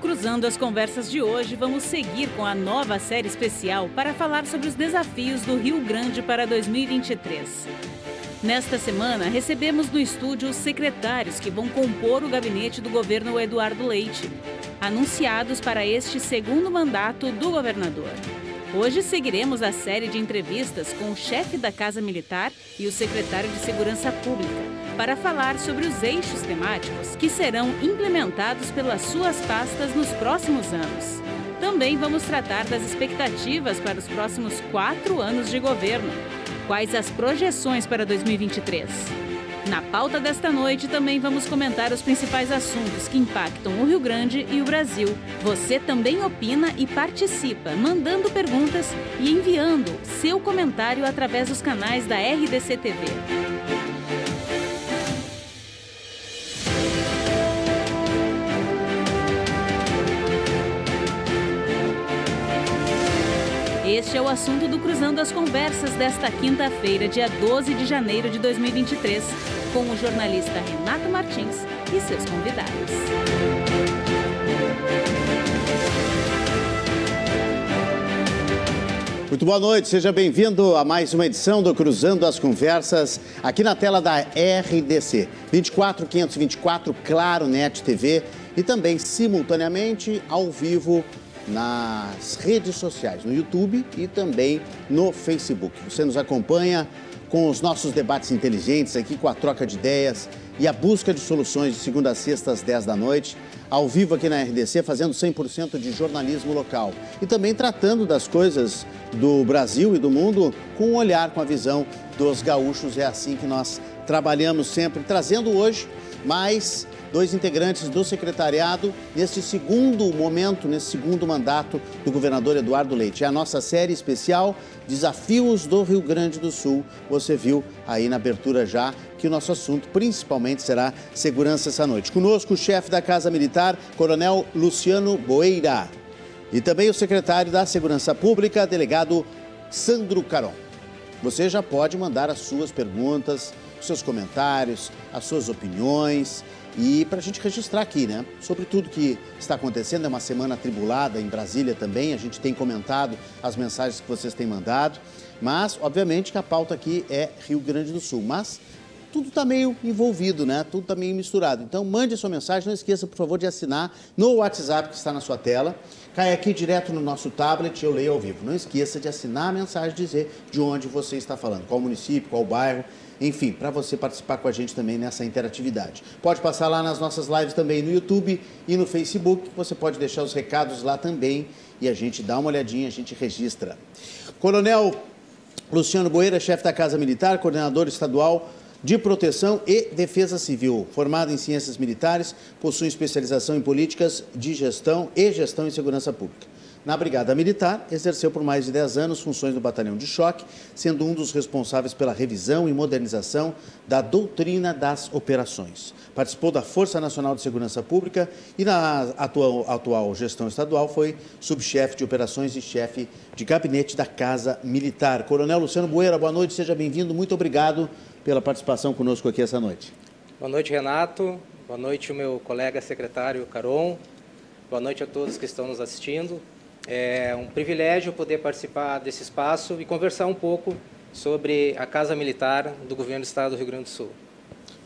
Cruzando as Conversas de hoje, vamos seguir com a nova série especial para falar sobre os desafios do Rio Grande para 2023. Nesta semana, recebemos no estúdio os secretários que vão compor o gabinete do governo Eduardo Leite, anunciados para este segundo mandato do governador. Hoje seguiremos a série de entrevistas com o chefe da Casa Militar e o secretário de Segurança Pública para falar sobre os eixos temáticos que serão implementados pelas suas pastas nos próximos anos. Também vamos tratar das expectativas para os próximos quatro anos de governo. Quais as projeções para 2023? Na pauta desta noite também vamos comentar os principais assuntos que impactam o Rio Grande e o Brasil. Você também opina e participa, mandando perguntas e enviando seu comentário através dos canais da RDC TV. Este é o assunto do Cruzando as Conversas desta quinta-feira, dia 12 de janeiro de 2023, com o jornalista Renato Martins e seus convidados. Muito boa noite, seja bem-vindo a mais uma edição do Cruzando as Conversas, aqui na tela da RDC, 24524 Claro Net TV e também simultaneamente ao vivo nas redes sociais, no YouTube e também no Facebook. Você nos acompanha com os nossos debates inteligentes aqui, com a troca de ideias e a busca de soluções de segunda a sexta às 10 da noite, ao vivo aqui na RDC, fazendo 100% de jornalismo local e também tratando das coisas do Brasil e do mundo com um olhar, com a visão dos gaúchos. É assim que nós trabalhamos sempre, trazendo hoje mais dois integrantes do secretariado neste segundo momento, nesse segundo mandato do governador Eduardo Leite. É a nossa série especial Desafios do Rio Grande do Sul. Você viu aí na abertura já que o nosso assunto principalmente será segurança essa noite. Conosco o chefe da Casa Militar, Coronel Luciano Boeira. E também o secretário da Segurança Pública, delegado Sandro Caron. Você já pode mandar as suas perguntas, os seus comentários, as suas opiniões e para a gente registrar aqui, né? Sobre tudo que está acontecendo, é uma semana atribulada em Brasília também, a gente tem comentado as mensagens que vocês têm mandado, mas obviamente que a pauta aqui é Rio Grande do Sul, mas tudo está meio envolvido, né? Tudo está meio misturado. Então mande a sua mensagem, não esqueça, por favor, de assinar no WhatsApp que está na sua tela. Cai aqui direto no nosso tablet, eu leio ao vivo. Não esqueça de assinar a mensagem, dizer de onde você está falando, qual município, qual bairro enfim, para você participar com a gente também nessa interatividade. Pode passar lá nas nossas lives também no YouTube e no Facebook, você pode deixar os recados lá também e a gente dá uma olhadinha, a gente registra. Coronel Luciano Boeira, chefe da Casa Militar, coordenador estadual de Proteção e Defesa Civil, formado em Ciências Militares, possui especialização em políticas de gestão e gestão em segurança pública. Na Brigada Militar, exerceu por mais de 10 anos funções no Batalhão de Choque, sendo um dos responsáveis pela revisão e modernização da doutrina das operações. Participou da Força Nacional de Segurança Pública e, na atual, atual gestão estadual, foi subchefe de operações e chefe de gabinete da Casa Militar. Coronel Luciano Bueira, boa noite, seja bem-vindo. Muito obrigado pela participação conosco aqui essa noite. Boa noite, Renato. Boa noite, o meu colega secretário Caron. Boa noite a todos que estão nos assistindo. É um privilégio poder participar desse espaço e conversar um pouco sobre a Casa Militar do Governo do Estado do Rio Grande do Sul.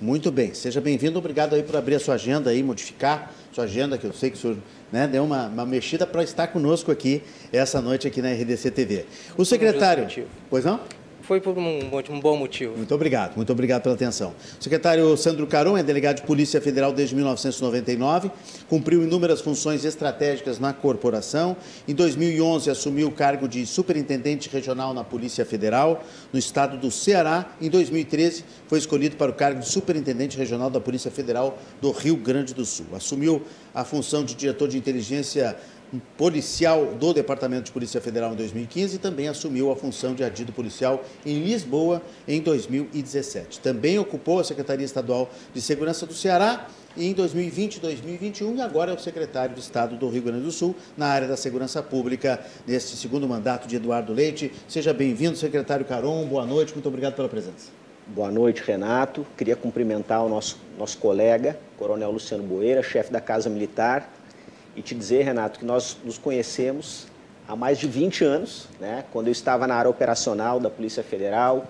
Muito bem, seja bem-vindo. Obrigado aí por abrir a sua agenda aí, modificar sua agenda, que eu sei que o senhor né, deu uma, uma mexida para estar conosco aqui essa noite aqui na RDC TV. O secretário. Pois não? Foi por um, um, bom motivo. Muito obrigado, muito obrigado pela atenção. O secretário Sandro Caron é delegado de Polícia Federal desde 1999, cumpriu inúmeras funções estratégicas na corporação. Em 2011, assumiu o cargo de superintendente regional na Polícia Federal, no estado do Ceará. Em 2013, foi escolhido para o cargo de superintendente regional da Polícia Federal do Rio Grande do Sul. Assumiu a função de diretor de inteligência policial do Departamento de Polícia Federal em 2015 e também assumiu a função de adido policial em Lisboa em 2017. Também ocupou a Secretaria Estadual de Segurança do Ceará em 2020 e 2021 e agora é o secretário de Estado do Rio Grande do Sul na área da segurança pública neste segundo mandato de Eduardo Leite. Seja bem-vindo, secretário Caron. Boa noite, muito obrigado pela presença. Boa noite, Renato. Queria cumprimentar o nosso, nosso colega, Coronel Luciano Boeira, chefe da Casa Militar, e te dizer, Renato, que nós nos conhecemos há mais de 20 anos, né? quando eu estava na área operacional da Polícia Federal.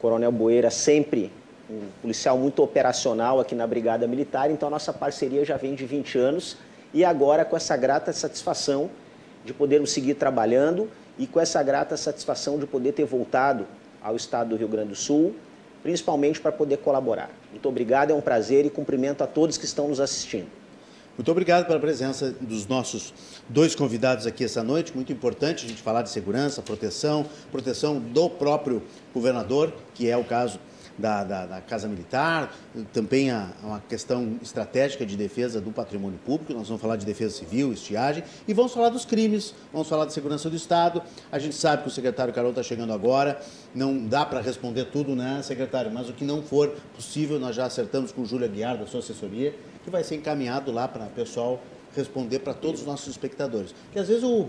Coronel Boeira sempre um policial muito operacional aqui na Brigada Militar, então nossa parceria já vem de 20 anos e agora com essa grata satisfação de podermos seguir trabalhando e com essa grata satisfação de poder ter voltado ao estado do Rio Grande do Sul, principalmente para poder colaborar. Muito obrigado, é um prazer e cumprimento a todos que estão nos assistindo. Muito obrigado pela presença dos nossos dois convidados aqui essa noite. Muito importante a gente falar de segurança, proteção, proteção do próprio governador, que é o caso da, da, da, Casa Militar, também a, uma questão estratégica de defesa do patrimônio público, nós vamos falar de defesa civil, estiagem, e vamos falar dos crimes, vamos falar da segurança do Estado. A gente sabe que o secretário Carol está chegando agora, não dá para responder tudo, né, secretário? Mas o que não for possível, nós já acertamos com o Júlio Aguiar, da sua assessoria, que vai ser encaminhado lá para o pessoal responder para todos os nossos espectadores. Porque às vezes o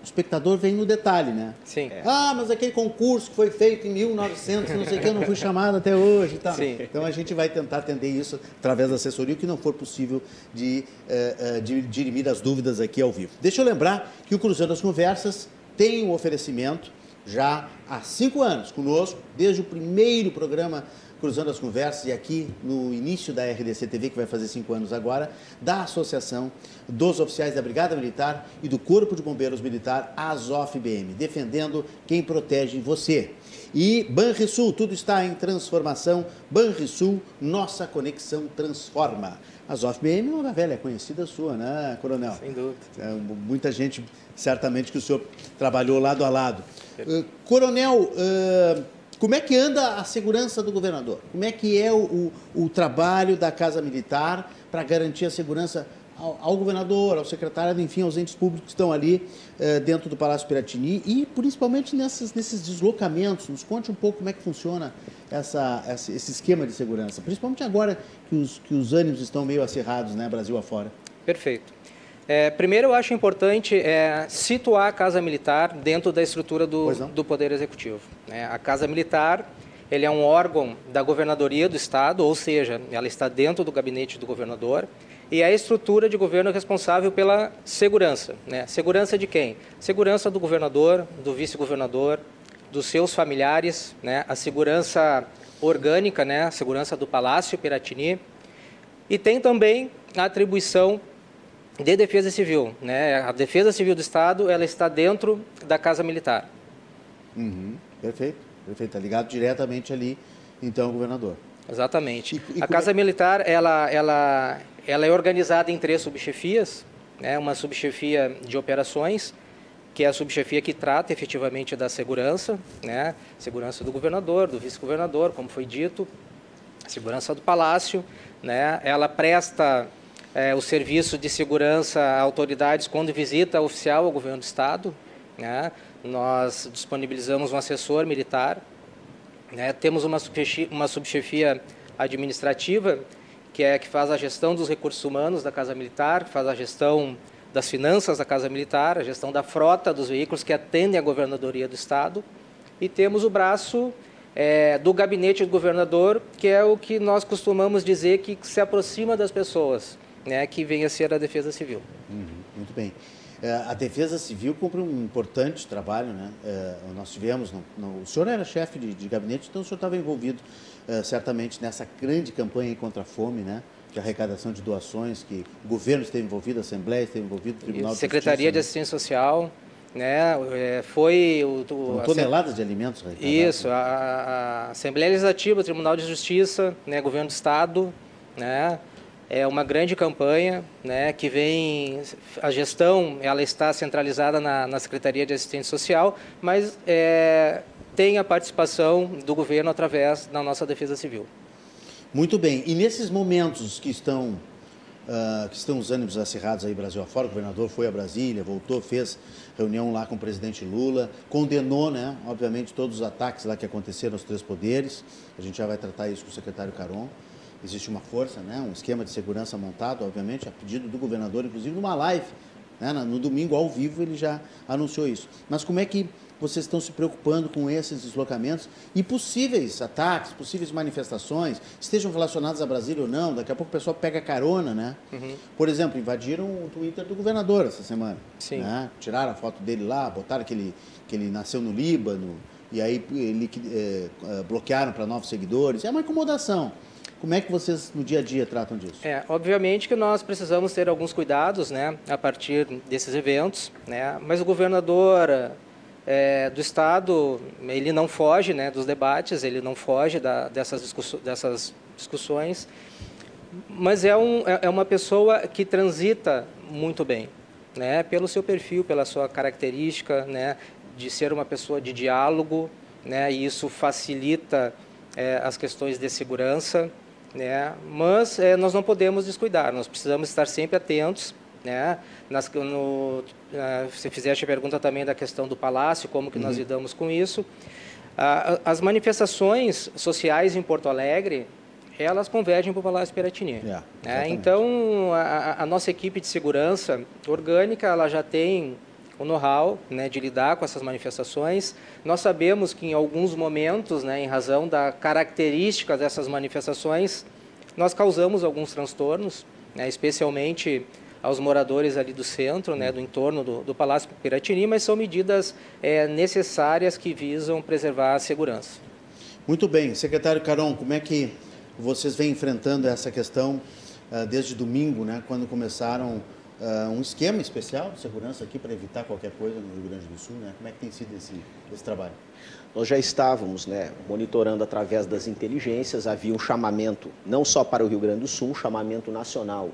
o espectador vem no detalhe, né? Sim. É. Ah, mas aquele concurso que foi feito em 1900, não sei o que, eu não fui chamado até hoje e tal. Sim. Então a gente vai tentar atender isso através da assessoria, o que não for possível de, uh, de dirimir as dúvidas aqui ao vivo. Deixa eu lembrar que o Cruzeiro das Conversas tem um oferecimento já há cinco anos conosco, desde o primeiro programa cruzando as conversas, e aqui no início da RDC TV, que vai fazer cinco anos agora, da Associação dos Oficiais da Brigada Militar e do Corpo de Bombeiros Militar, ASOF-BM, defendendo quem protege você. E Banrisul, tudo está em transformação. Banrisul, nossa conexão transforma. A ZOF-BM é uma velha conhecida sua, né, Coronel? Sem dúvida. É, muita gente, certamente, que o senhor trabalhou lado a lado. Uh, coronel, uh, como é que anda a segurança do governador? Como é que é o, o, o trabalho da Casa Militar para garantir a segurança ao, ao, governador, ao secretário, enfim, aos entes públicos que estão ali eh, dentro do Palácio Piratini e principalmente nessas, nesses deslocamentos? Nos conte um pouco como é que funciona essa, essa, esse esquema de segurança, principalmente agora que os, que os ânimos estão meio acirrados, né, Brasil afora. Perfeito. É, primeiro, eu acho importante é, situar a Casa Militar dentro da estrutura do, do Poder Executivo. Né? A Casa Militar ele é um órgão da governadoria do Estado, ou seja, ela está dentro do gabinete do governador, e é a estrutura de governo responsável pela segurança. Né? Segurança de quem? Segurança do governador, do vice-governador, dos seus familiares, né? a segurança orgânica, né? a segurança do Palácio Piratini, e tem também a atribuição de defesa civil. Né? A defesa civil do Estado ela está dentro da Casa Militar. Uhum, perfeito, perfeito. Está ligado diretamente ali, então, governador. Exatamente. E, e a Casa é... Militar ela, ela, ela é organizada em três subchefias. Né? Uma subchefia de operações, que é a subchefia que trata efetivamente da segurança, né? segurança do governador, do vice-governador, como foi dito, segurança do palácio. Né? Ela presta é, o serviço de segurança a autoridades quando visita oficial ao governo do Estado. Né? Nós disponibilizamos um assessor militar. Né? Temos uma subchefia, uma subchefia administrativa que é que faz a gestão dos recursos humanos da Casa Militar, faz a gestão das finanças da Casa Militar, a gestão da frota dos veículos que atendem a governadoria do Estado. E temos o braço é, do gabinete do governador, que é o que nós costumamos dizer que se aproxima das pessoas né, que venha a ser a Defesa Civil. Uhum, muito bem. É, a Defesa Civil cumpre um importante trabalho, né? É, nós tivemos, o senhor era chefe de, de, gabinete, então o senhor estava envolvido é, certamente nessa grande campanha contra a fome, né? De arrecadação de doações, que o governo esteve envolvido, a Assembleia esteve envolvida, o Tribunal de Secretaria de Assistência Social, né? Foi o, o toneladas de alimentos. Isso, a, a Assembleia Legislativa, o Tribunal de Justiça, né? Governo do Estado, né? É uma grande campanha, né, que vem a gestão, ela está centralizada na, na Secretaria de Assistência Social, mas é, tem a participação do governo através da nossa Defesa Civil. Muito bem. E nesses momentos que estão uh, que estão os ânimos acirrados aí Brasil afora. O governador foi a Brasília, voltou, fez reunião lá com o presidente Lula, condenou, né, obviamente, todos os ataques lá que aconteceram aos três poderes. A gente já vai tratar isso com o secretário Caron. Existe uma força, né, um esquema de segurança montado, obviamente, a pedido do governador, inclusive numa live. Né, no domingo, ao vivo, ele já anunciou isso. Mas como é que vocês estão se preocupando com esses deslocamentos e possíveis ataques, possíveis manifestações, estejam relacionadas a Brasília ou não. Daqui a pouco o pessoal pega carona, né? Uhum. Por exemplo, invadiram o Twitter do governador essa semana. Sim. Né? Tiraram a foto dele lá, botaram que ele, que ele nasceu no Líbano, e aí ele, é, bloquearam para novos seguidores. É uma incomodação. Como é que vocês no dia a dia tratam disso? É, obviamente que nós precisamos ter alguns cuidados, né, a partir desses eventos, né, mas o governador é, do Estado, ele não foge né, dos debates, ele não foge da, dessas, dessas discussões, mas é, um, é, é uma pessoa que transita muito bem, né, pelo seu perfil, pela sua característica, né, de ser uma pessoa de diálogo, né, e isso facilita é, as questões de segurança, né, mas é, nós não podemos descuidar, nós precisamos estar sempre atentos né? Nas, no, você fizeste a pergunta também da questão do palácio, como que uhum. nós lidamos com isso. As manifestações sociais em Porto Alegre, elas convergem para o Palácio Piratini. Yeah, é, então, a, a, nossa equipe de segurança orgânica, ela já tem o know-how né, de lidar com essas manifestações. Nós sabemos que em alguns momentos, né, em razão da característica dessas manifestações, nós causamos alguns transtornos, né, especialmente aos moradores ali do centro, né, do entorno do, do Palácio Piratini, mas são medidas é, necessárias que visam preservar a segurança. Muito bem. Secretário Caron, como é que vocês vêm enfrentando essa questão uh, desde domingo, né, quando começaram uh, um esquema especial de segurança aqui para evitar qualquer coisa no Rio Grande do Sul? Né? Como é que tem sido esse, esse trabalho? Nós já estávamos né, monitorando através das inteligências, havia um chamamento não só para o Rio Grande do Sul, um chamamento nacional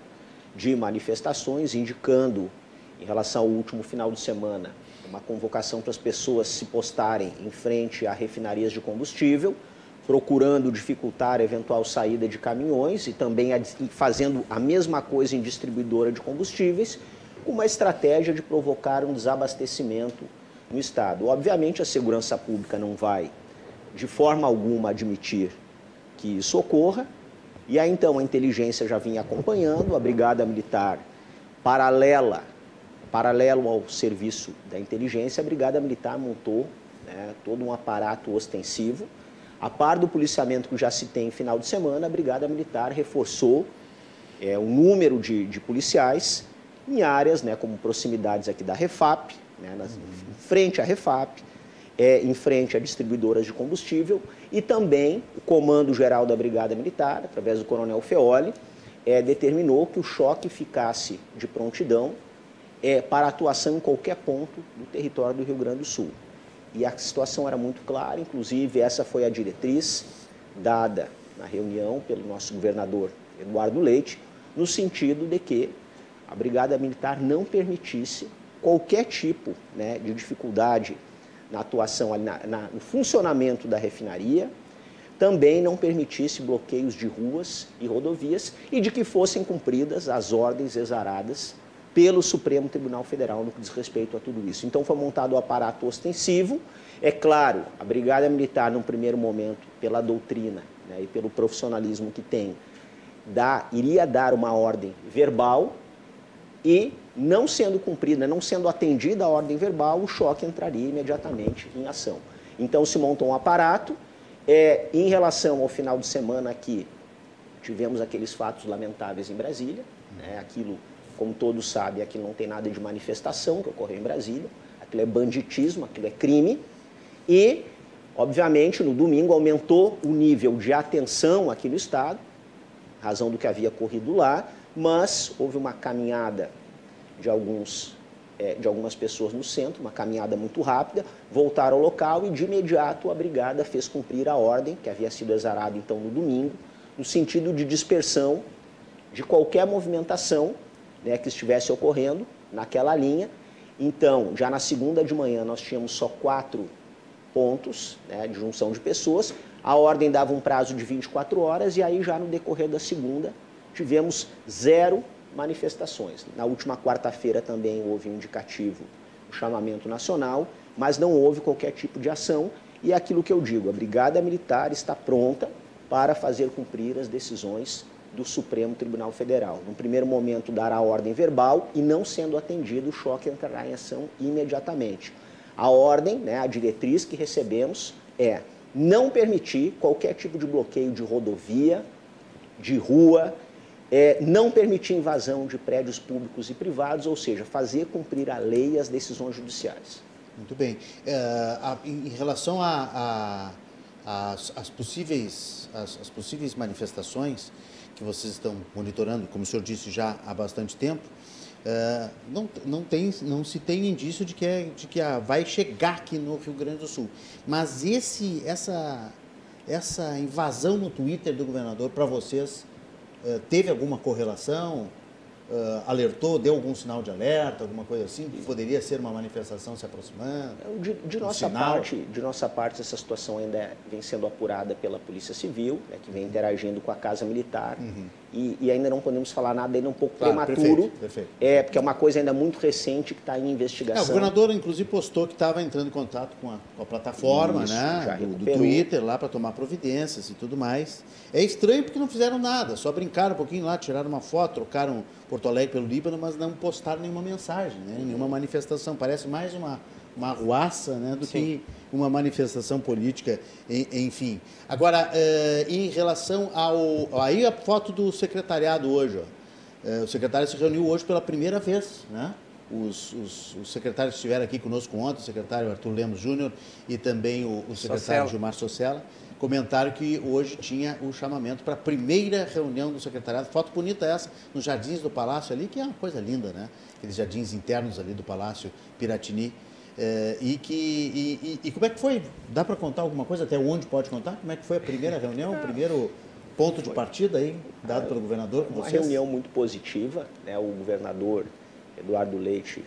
de manifestações, indicando, em relação ao último final de semana, uma convocação para as pessoas se postarem em frente a refinarias de combustível, procurando dificultar a eventual saída de caminhões e também fazendo a mesma coisa em distribuidora de combustíveis, com uma estratégia de provocar um desabastecimento no Estado. Obviamente, a segurança pública não vai, de forma alguma, admitir que isso ocorra, e aí então a inteligência já vinha acompanhando, a brigada militar paralela, paralelo ao serviço da inteligência, a brigada militar montou né, todo um aparato ostensivo. A par do policiamento que já se tem em final de semana, a brigada militar reforçou é, o número de, de policiais em áreas né, como proximidades aqui da Refap, né, nas, em frente à Refap, é, em frente a distribuidoras de combustível e também o Comando Geral da Brigada Militar, através do Coronel Feoli, é, determinou que o choque ficasse de prontidão é, para atuação em qualquer ponto do território do Rio Grande do Sul. E a situação era muito clara, inclusive essa foi a diretriz dada na reunião pelo nosso governador Eduardo Leite, no sentido de que a Brigada Militar não permitisse qualquer tipo né, de dificuldade na atuação, na, na, no funcionamento da refinaria, também não permitisse bloqueios de ruas e rodovias e de que fossem cumpridas as ordens exaradas pelo Supremo Tribunal Federal no que diz respeito a tudo isso. Então foi montado o aparato ostensivo. É claro, a Brigada Militar, num primeiro momento, pela doutrina né, e pelo profissionalismo que tem, dá, iria dar uma ordem verbal e não sendo cumprida, não sendo atendida a ordem verbal, o choque entraria imediatamente em ação. Então se montou um aparato. É, em relação ao final de semana aqui, tivemos aqueles fatos lamentáveis em Brasília. Né? Aquilo, como todos sabem, aquilo não tem nada de manifestação que ocorreu em Brasília. Aquilo é banditismo, aquilo é crime. E, obviamente, no domingo aumentou o nível de atenção aqui no Estado, razão do que havia ocorrido lá, mas houve uma caminhada de, alguns, é, de algumas pessoas no centro, uma caminhada muito rápida, voltaram ao local e de imediato a brigada fez cumprir a ordem, que havia sido exarada então no domingo, no sentido de dispersão de qualquer movimentação né, que estivesse ocorrendo naquela linha. Então, já na segunda de manhã, nós tínhamos só quatro pontos né, de junção de pessoas. A ordem dava um prazo de 24 horas e aí já no decorrer da segunda tivemos zero manifestações. Na última quarta-feira também houve um indicativo, um chamamento nacional, mas não houve qualquer tipo de ação. E é aquilo que eu digo, a Brigada Militar está pronta para fazer cumprir as decisões do Supremo Tribunal Federal. No primeiro momento, dará ordem verbal e, não sendo atendido, o choque entrará em ação imediatamente. A ordem, né, a diretriz que recebemos é não permitir qualquer tipo de bloqueio de rodovia, de rua, é, não permitir invasão de prédios públicos e privados, ou seja, fazer cumprir a lei e as decisões judiciais. Muito bem. É, a, em relação as, possíveis, as, as, possíveis manifestações que vocês estão monitorando, como o senhor disse já há bastante tempo, é, não, não, tem, não se tem indício de que, é, de que a, vai chegar aqui no Rio Grande do Sul. Mas esse, essa, essa invasão no Twitter do governador, para vocês, é, teve alguma correlação? Uh, alertou, deu algum sinal de alerta, alguma coisa assim? Poderia ser uma manifestação se aproximando? De, de um nossa parte, de nossa parte, essa situação ainda vem sendo apurada pela Polícia Civil, né, que vem interagindo com a Casa Militar. Uhum. E, e, ainda não podemos falar nada ainda um pouco claro, prematuro. Perfeito, perfeito. É, porque é uma coisa ainda muito recente que está em investigação. É, o governador, inclusive, postou que estava entrando em contato com a, com a plataforma Isso, né, do, do, Twitter lá para tomar providências e tudo mais. É estranho porque não fizeram nada, só brincaram um pouquinho lá, tiraram uma foto, trocaram Porto Alegre pelo Líbano, mas não postaram nenhuma mensagem, né, nenhuma manifestação. Parece mais uma, uma arruaça né, do Sim. que uma manifestação política, enfim. Agora, eh, em relação ao. Aí a foto do secretariado hoje. Ó. Eh, o secretário se reuniu hoje pela primeira vez, né? Os, os, os, secretários que estiveram aqui conosco ontem, o secretário Arthur Lemos Júnior e também o, o secretário. Gilmar Socella, comentaram que hoje tinha o chamamento para a primeira reunião do secretariado. Foto bonita essa, nos jardins do Palácio ali, que é uma coisa linda, né? Aqueles jardins internos ali do Palácio Piratini. É, e, que, e, e, e, como é que foi? Dá para contar alguma coisa? Até onde pode contar? Como é que foi a primeira reunião, o primeiro ponto de partida aí, dado pelo governador com Uma reunião muito positiva. Né? O governador Eduardo Leite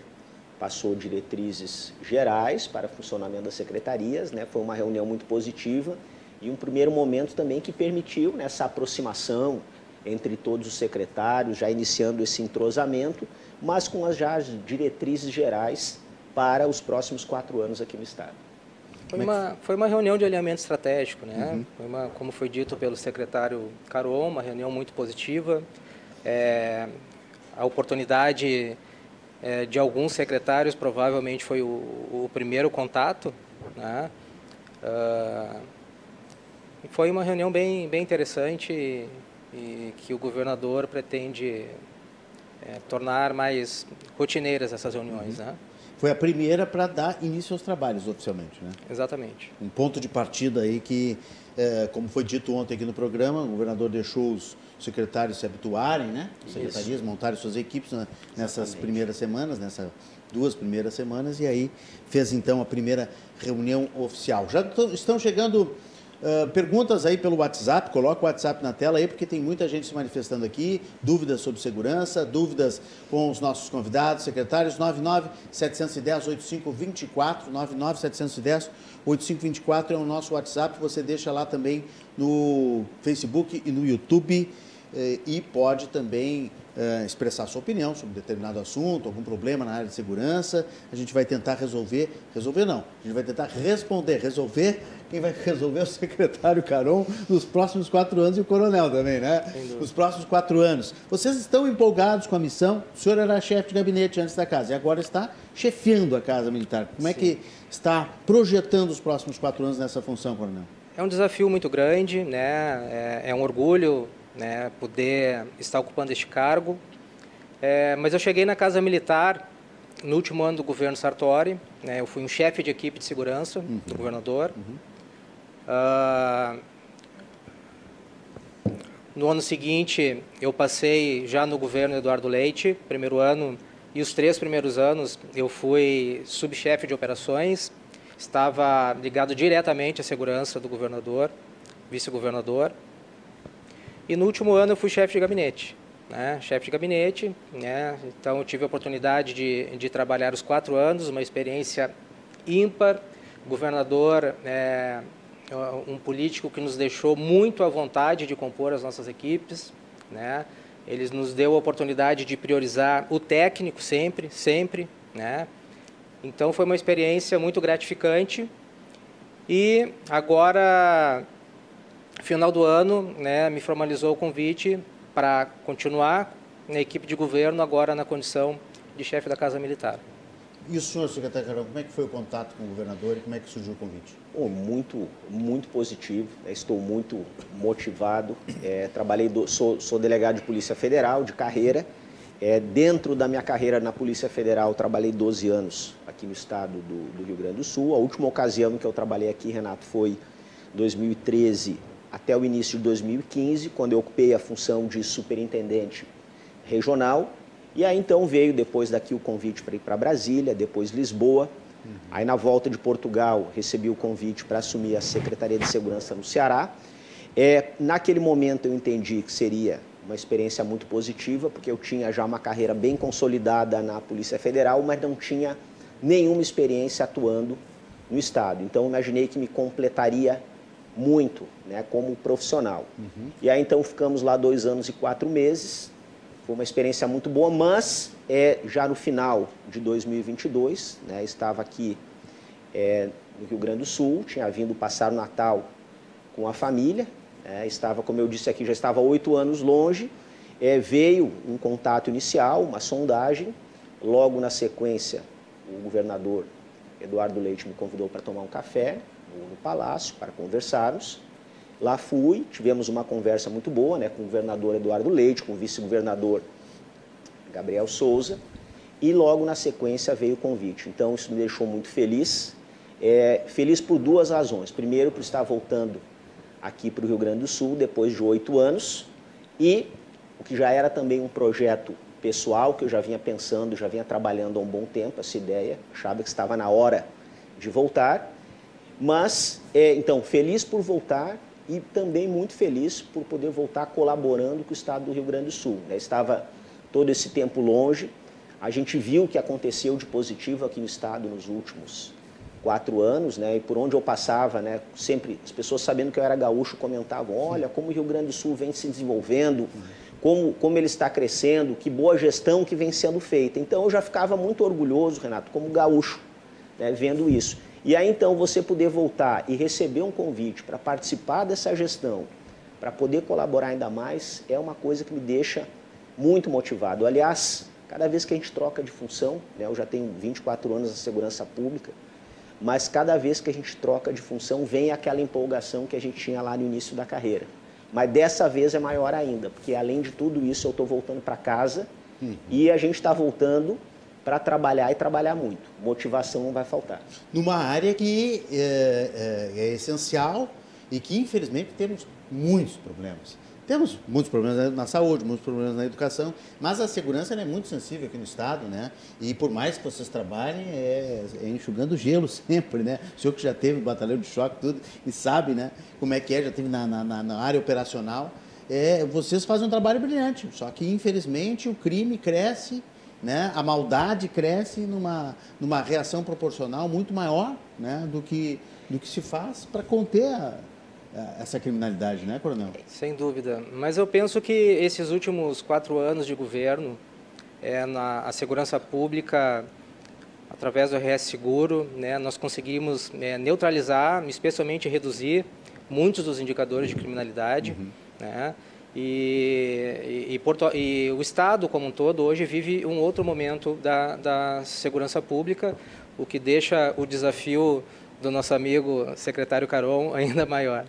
passou diretrizes gerais para o funcionamento das secretarias. Né? Foi uma reunião muito positiva e um primeiro momento também que permitiu né, essa aproximação entre todos os secretários, já iniciando esse entrosamento, mas com as já diretrizes gerais para os próximos quatro anos aqui no Estado. Foi uma, foi uma reunião de alinhamento estratégico, né? Uhum. Foi uma, como foi dito pelo secretário Caron, uma reunião muito positiva. É, a oportunidade é, de alguns secretários provavelmente foi o, o primeiro contato, né? Uh, foi uma reunião bem, bem interessante e, e que o governador pretende é, tornar mais rotineiras essas reuniões, uhum. né? Foi a primeira para dar início aos trabalhos oficialmente, né? Exatamente. Um ponto de partida aí que, é, como foi dito ontem aqui no programa, o governador deixou os secretários se habituarem, né? As secretarias montarem suas equipes na, nessas Exatamente. primeiras semanas, nessas duas primeiras semanas, e aí fez então a primeira reunião oficial. Já estão chegando Uh, perguntas aí pelo WhatsApp, coloca o WhatsApp na tela aí, porque tem muita gente se manifestando aqui, dúvidas sobre segurança, dúvidas com os nossos convidados, secretários, 99-710-8524, 99-710-8524 é o nosso WhatsApp, você deixa lá também no Facebook e no YouTube, e pode também uh, expressar sua opinião sobre determinado assunto, algum problema na área de segurança. A gente vai tentar resolver, resolver não, a gente vai tentar responder, resolver. Quem vai resolver é o secretário Caron nos próximos quatro anos e o coronel também, né? Nos próximos quatro anos. Vocês estão empolgados com a missão? O senhor era chefe de gabinete antes da casa e agora está chefiando a Casa Militar. Como é que está projetando os próximos quatro anos nessa função, coronel? É um desafio muito grande, né? é, é um orgulho né, poder estar ocupando este cargo. É, mas eu cheguei na Casa Militar no último ano do governo Sartori. Né, eu fui um chefe de equipe de segurança uhum. do governador. Uhum. Uh, no ano seguinte, eu passei já no governo Eduardo Leite, primeiro ano, e os três primeiros anos eu fui subchefe de operações, estava ligado diretamente à segurança do governador, vice-governador. E no último ano eu fui chefe de gabinete. Né? Chefe de gabinete, né? então tive a oportunidade de, de trabalhar os quatro anos, uma experiência ímpar. Governador é um político que nos deixou muito à vontade de compor as nossas equipes, né? Eles nos deu a oportunidade de priorizar o técnico sempre, sempre, né? Então foi uma experiência muito gratificante. E agora, final do ano, né, me formalizou o convite para continuar na equipe de governo, agora na condição de chefe da Casa Militar. E o senhor, secretário Carão, como é que foi o contato com o governador e como é que surgiu o convite? Oh, muito, muito positivo. Né? Estou muito motivado. É, trabalhei, do, sou, sou, delegado de Polícia Federal de carreira. É, dentro da minha carreira na Polícia Federal, trabalhei 12 anos aqui no estado do, do Rio Grande do Sul. A última ocasião que eu trabalhei aqui, Renato, foi 2013 até o início de 2015, quando eu ocupei a função de superintendente regional e aí então veio depois daqui o convite para ir para Brasília, depois Lisboa. Uhum. Aí na volta de Portugal recebi o convite para assumir a Secretaria de Segurança no Ceará. É, naquele momento eu entendi que seria uma experiência muito positiva, porque eu tinha já uma carreira bem consolidada na Polícia Federal, mas não tinha nenhuma experiência atuando no Estado. Então imaginei que me completaria muito né, como profissional. Uhum. E aí então ficamos lá dois anos e quatro meses, foi uma experiência muito boa, mas é, já no final de 2022, né, estava aqui é, no Rio Grande do Sul, tinha vindo passar o Natal com a família, é, estava, como eu disse aqui, já estava oito anos longe, é, veio um contato inicial, uma sondagem, logo na sequência o governador Eduardo Leite me convidou para tomar um café no, Palácio, para conversarmos, Lá fui, tivemos uma conversa muito boa né, com o governador Eduardo Leite, com o vice-governador Gabriel Souza, e logo na sequência veio o convite. Então isso me deixou muito feliz. É, feliz por duas razões. Primeiro, por estar voltando aqui para o Rio Grande do Sul depois de oito anos, e o que já era também um projeto pessoal que eu já vinha pensando, já vinha trabalhando há um bom tempo, essa ideia, achava que estava na hora de voltar. Mas, é, então, feliz por voltar e também muito feliz por poder voltar colaborando com o Estado do Rio Grande do Sul. Né? Estava todo esse tempo longe, a gente viu o que aconteceu de positivo aqui no Estado nos últimos quatro anos, né? E por onde eu passava, né? Sempre as pessoas sabendo que eu era gaúcho comentavam: olha como o Rio Grande do Sul vem se desenvolvendo, como como ele está crescendo, que boa gestão que vem sendo feita. Então eu já ficava muito orgulhoso, Renato, como gaúcho, né? Vendo isso. E aí então você poder voltar e receber um convite para participar dessa gestão, para poder colaborar ainda mais, é uma coisa que me deixa muito motivado. Aliás, cada vez que a gente troca de função, né, eu já tenho 24 anos na segurança pública, mas cada vez que a gente troca de função vem aquela empolgação que a gente tinha lá no início da carreira. Mas dessa vez é maior ainda, porque além de tudo isso eu estou voltando para casa uhum. e a gente está voltando para trabalhar e trabalhar muito. Motivação não vai faltar. Numa área que é, é, é essencial e que, infelizmente, temos muitos problemas. Temos muitos problemas na saúde, muitos problemas na educação, mas a segurança é muito sensível aqui no Estado, né? E por mais que vocês trabalhem, é, é, enxugando gelo sempre, né? O senhor que já teve batalhão de choque tudo e sabe, né? Como é que é, já teve na, na, na área operacional. É, vocês fazem um trabalho brilhante, só que infelizmente o crime cresce né, a maldade cresce numa, numa reação proporcional muito maior né, do, que, do que se faz para conter a, a, essa criminalidade, né, Coronel? Sem dúvida. Mas eu penso que esses últimos quatro anos de governo, é, na a segurança pública, através do RS Seguro, né, nós conseguimos é, neutralizar, especialmente reduzir muitos dos indicadores de criminalidade. Uhum. Né, e, e, Porto, e, o Estado como um todo hoje vive um outro momento da, da segurança pública, o que deixa o desafio do nosso amigo secretário Caron ainda maior.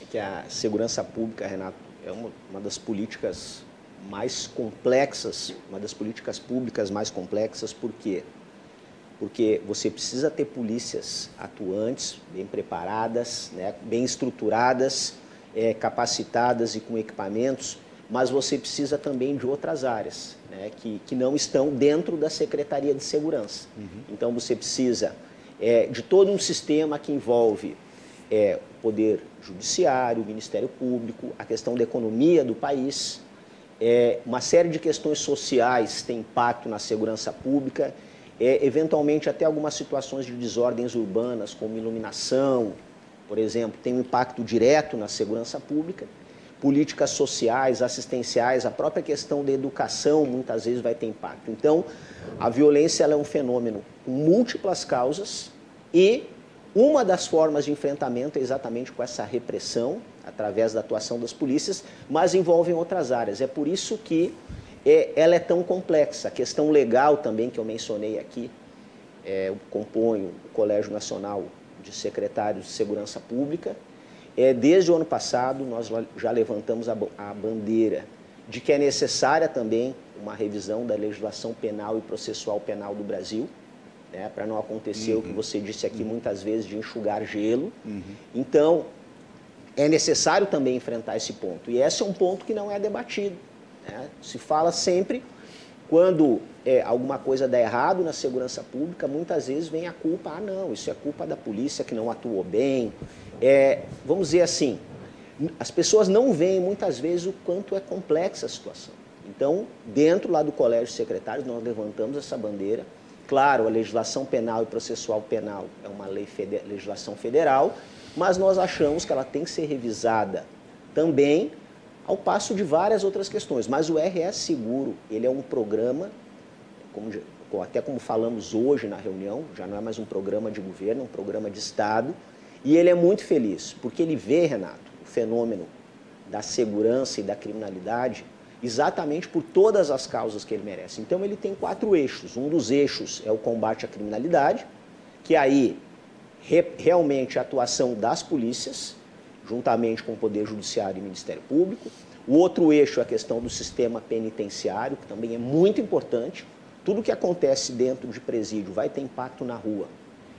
É que a segurança pública, Renato, é uma, uma das políticas mais complexas, uma das políticas públicas mais complexas, por quê? Porque você precisa ter polícias atuantes, bem preparadas, né, bem estruturadas, é, capacitadas e com equipamentos, mas você precisa também de outras áreas né, que, que não estão dentro da Secretaria de Segurança. Uhum. Então você precisa é, de todo um sistema que envolve é, o Poder Judiciário, o Ministério Público, a questão da economia do país, é, uma série de questões sociais têm impacto na segurança pública, é, eventualmente até algumas situações de desordens urbanas, como iluminação, por exemplo, tem um impacto direto na segurança pública. políticas sociais, assistenciais, a própria questão da educação muitas vezes vai ter impacto. Então, a violência é um fenômeno com múltiplas causas e uma das formas de enfrentamento é exatamente com essa repressão, através da atuação das polícias, mas envolvem outras áreas. É por isso que é, ela é tão complexa. A questão legal também, que eu mencionei aqui, é, eu componho o Colégio Nacional de Secretários de Segurança Pública, é, desde o ano passado, nós já levantamos a, a bandeira de que é necessária também uma revisão da legislação penal e processual penal do Brasil, né, para não acontecer uhum. o que uhum. você disse aqui uhum. muitas vezes de enxugar gelo. Uhum. Então, é necessário também enfrentar esse ponto. E esse é um ponto que não é debatido. Né? Se fala sempre, quando é, alguma coisa dá errado na segurança pública, muitas vezes vem a culpa, ah não, isso é culpa da polícia que não atuou bem, é, vamos dizer assim, as pessoas não veem muitas vezes o quanto é complexa a situação. Então, dentro lá do Colégio de Secretários, nós levantamos essa bandeira. Claro, a legislação penal e processual penal é uma lei feder legislação federal, mas nós achamos que ela tem que ser revisada também ao passo de várias outras questões. Mas o RS Seguro, ele é um programa, como, até como falamos hoje na reunião, já não é mais um programa de governo, é um programa de Estado, e ele é muito feliz, porque ele vê, Renato, o fenômeno da segurança e da criminalidade exatamente por todas as causas que ele merece. Então ele tem quatro eixos. Um dos eixos é o combate à criminalidade, que aí re, realmente a atuação das polícias, juntamente com o Poder Judiciário e Ministério Público. O outro eixo é a questão do sistema penitenciário, que também é muito importante. Tudo que acontece dentro de presídio vai ter impacto na rua,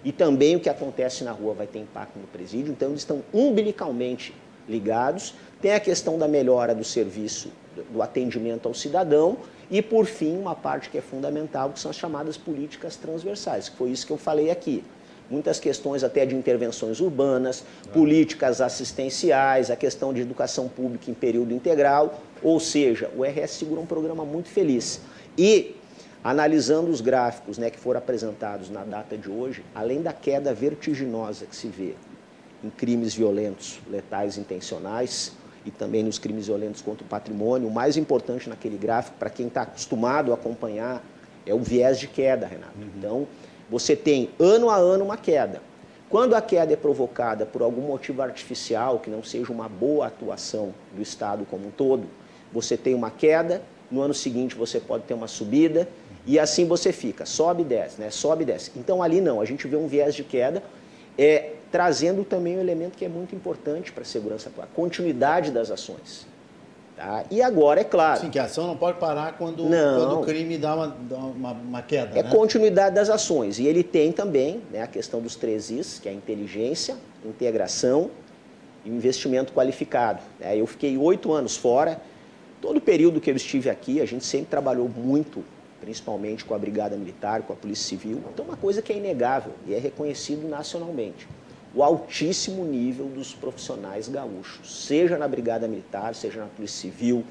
e também o que acontece na rua vai ter impacto no presídio, então eles estão umbilicalmente ligados. Tem a questão da melhora do serviço, do atendimento ao cidadão e, por fim, uma parte que é fundamental, que são as chamadas políticas transversais, que foi isso que eu falei aqui. Muitas questões até de intervenções urbanas, políticas assistenciais, a questão de educação pública em período integral, ou seja, o RS Segura é um programa muito feliz. E Analisando os gráficos né, que foram apresentados na data de hoje, além da queda vertiginosa que se vê em crimes violentos, letais intencionais e também nos crimes violentos contra o patrimônio, o mais importante naquele gráfico, para quem está acostumado a acompanhar, é o viés de queda, Renato. Uhum. Então, você tem ano a ano uma queda. Quando a queda é provocada por algum motivo artificial, que não seja uma boa atuação do Estado como um todo, você tem uma queda, no ano seguinte você pode ter uma subida, e assim você fica, sobe e desce, né? sobe e desce. Então ali não, a gente vê um viés de queda, é, trazendo também um elemento que é muito importante para a segurança a continuidade das ações. Tá? E agora, é claro. Sim, que a ação não pode parar quando, quando o crime dá uma, dá uma, uma queda. É né? continuidade das ações. E ele tem também né, a questão dos três Is, que é a inteligência, integração e investimento qualificado. É, eu fiquei oito anos fora. Todo o período que eu estive aqui, a gente sempre trabalhou muito principalmente com a Brigada Militar, com a Polícia Civil. Então, uma coisa que é inegável e é reconhecido nacionalmente: o altíssimo nível dos profissionais gaúchos, seja na Brigada Militar, seja na Polícia Civil,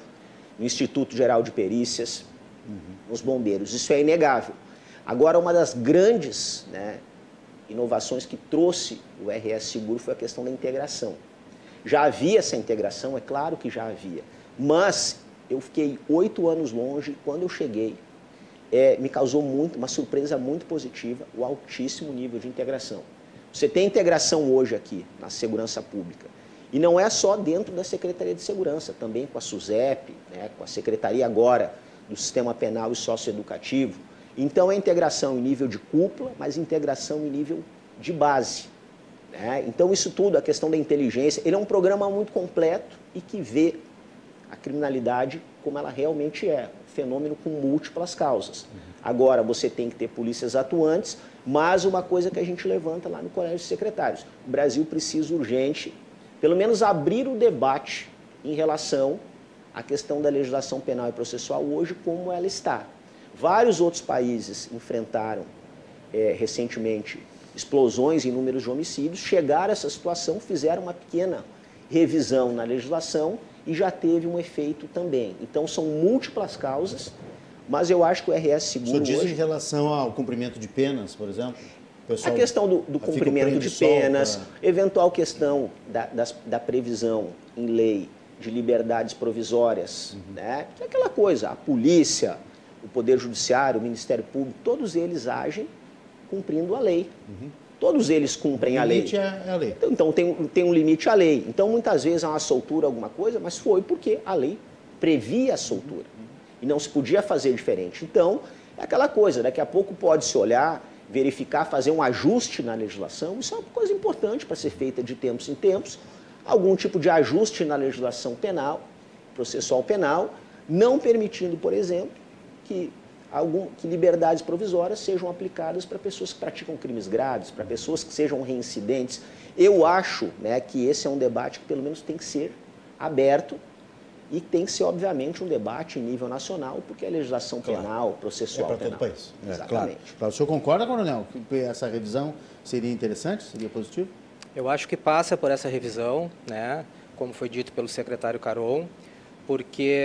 no Instituto Geral de Perícias, uhum. nos bombeiros. Isso é inegável. Agora, uma das grandes né, inovações que trouxe o RS Seguro foi a questão da integração. Já havia essa integração, é claro que já havia, mas eu fiquei oito anos longe. Quando eu cheguei, é, me causou muito, uma surpresa muito positiva, o altíssimo nível de integração. Você tem integração hoje aqui na segurança pública. E não é só dentro da Secretaria de Segurança, também com a SUSEP, né, com a Secretaria agora do Sistema Penal e Socioeducativo. Então é integração em nível de cúpula, mas integração em nível de base. Né? Então isso tudo, a questão da inteligência, ele é um programa muito completo e que vê a criminalidade como ela realmente é, um fenômeno com múltiplas causas. Agora, você tem que ter polícias atuantes, mas uma coisa que a gente levanta lá no Colégio de Secretários, o Brasil precisa urgente, pelo menos abrir o debate em relação à questão da legislação penal e processual hoje como ela está. Vários outros países enfrentaram é, recentemente explosões em números de homicídios, chegaram a essa situação, fizeram uma pequena revisão na legislação e já teve um efeito também. Então são múltiplas causas, mas eu acho que o RS Seguro. O diz hoje... em relação ao cumprimento de penas, por exemplo? Pessoal, a questão do, do cumprimento de penas, eventual questão da, das, da previsão em lei de liberdades provisórias, uhum. né? Que é aquela coisa, a polícia, o Poder Judiciário, o Ministério Público, todos eles agem cumprindo a lei. Uhum. Todos eles cumprem a lei. O limite é a lei. Então, então, tem, tem um limite à lei. Então, muitas vezes há uma soltura, alguma coisa, mas foi porque a lei previa a soltura. E não se podia fazer diferente. Então, é aquela coisa, daqui a pouco pode se olhar, verificar, fazer um ajuste na legislação. Isso é uma coisa importante para ser feita de tempos em tempos. Algum tipo de ajuste na legislação penal, processual penal, não permitindo, por exemplo, que, algum, que liberdades provisórias sejam aplicadas para pessoas que praticam crimes graves, para pessoas que sejam reincidentes. Eu acho né, que esse é um debate que pelo menos tem que ser aberto e tem que ser, obviamente, um debate em nível nacional, porque a legislação claro. penal, processual é para todo o país. É, Exatamente. Claro. claro. O senhor concorda, coronel, que essa revisão seria interessante, seria positivo? Eu acho que passa por essa revisão, né, como foi dito pelo secretário Caron, porque,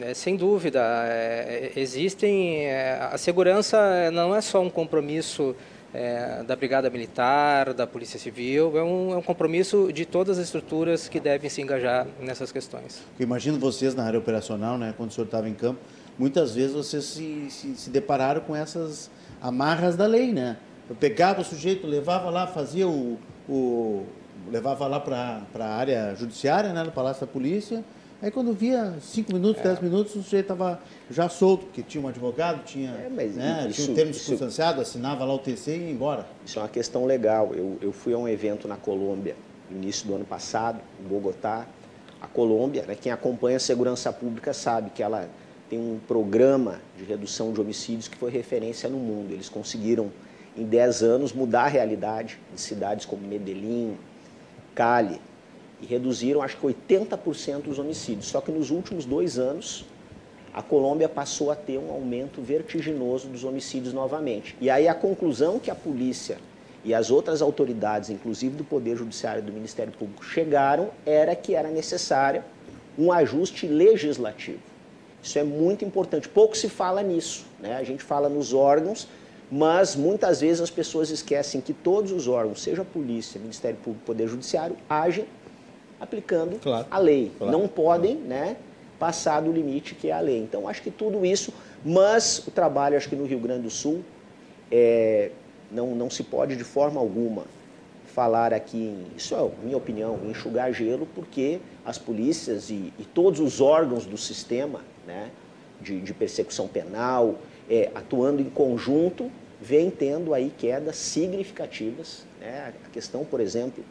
é, sem dúvida, é, existem... É, a segurança não é só um compromisso é, da Brigada Militar, da Polícia Civil, é um, é um, compromisso de todas as estruturas que devem se engajar nessas questões. Eu imagino vocês na área operacional, né, quando o senhor estava em campo, muitas vezes vocês se, se, se depararam com essas amarras da lei, né? Eu pegava o sujeito, levava lá, fazia o, o levava lá para a área judiciária, né, no Palácio da Polícia, Aí quando via cinco minutos, é. dez minutos, o sujeito estava já solto, porque tinha um advogado, tinha, é, né, isso, tinha um termo circunstanciado, assinava lá o TC e ia embora. Isso é uma questão legal. Eu, eu fui a um evento na Colômbia, no início do ano passado, em Bogotá. A Colômbia, né, quem acompanha a segurança pública sabe que ela tem um programa de redução de homicídios que foi referência no mundo. Eles conseguiram, em 10 anos, mudar a realidade de cidades como Medellín, Cali, e reduziram, acho que 80% os homicídios. Só que nos últimos dois anos, a Colômbia passou a ter um aumento vertiginoso dos homicídios novamente. E aí a conclusão que a polícia e as outras autoridades, inclusive do Poder Judiciário e do Ministério Público, chegaram era que era necessário um ajuste legislativo. Isso é muito importante. Pouco se fala nisso. Né? A gente fala nos órgãos, mas muitas vezes as pessoas esquecem que todos os órgãos, seja a polícia, Ministério Público, Poder Judiciário, agem aplicando claro. a lei. Claro. Não podem né, passar do limite que é a lei. Então, acho que tudo isso, mas o trabalho, acho que no Rio Grande do Sul, é, não, não se pode de forma alguma falar aqui, em, isso é minha opinião, enxugar gelo, porque as polícias e, e todos os órgãos do sistema né, de, de persecução penal, é, atuando em conjunto, vem tendo aí quedas significativas. Né? A questão, por exemplo,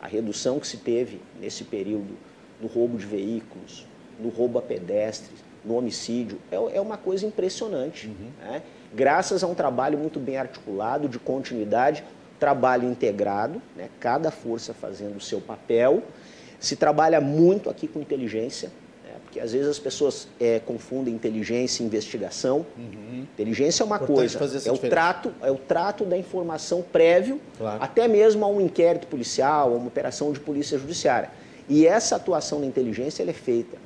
a redução que se teve nesse período no roubo de veículos, no roubo a pedestres, no homicídio, é, é uma coisa impressionante. Uhum. Né? Graças a um trabalho muito bem articulado, de continuidade, trabalho integrado, né? cada força fazendo o seu papel. Se trabalha muito aqui com inteligência, porque às vezes as pessoas é, confundem inteligência e investigação. Uhum. Inteligência é uma Importante coisa, é o, trato, é o trato da informação prévio, claro. até mesmo a um inquérito policial, a uma operação de polícia judiciária. E essa atuação da inteligência é feita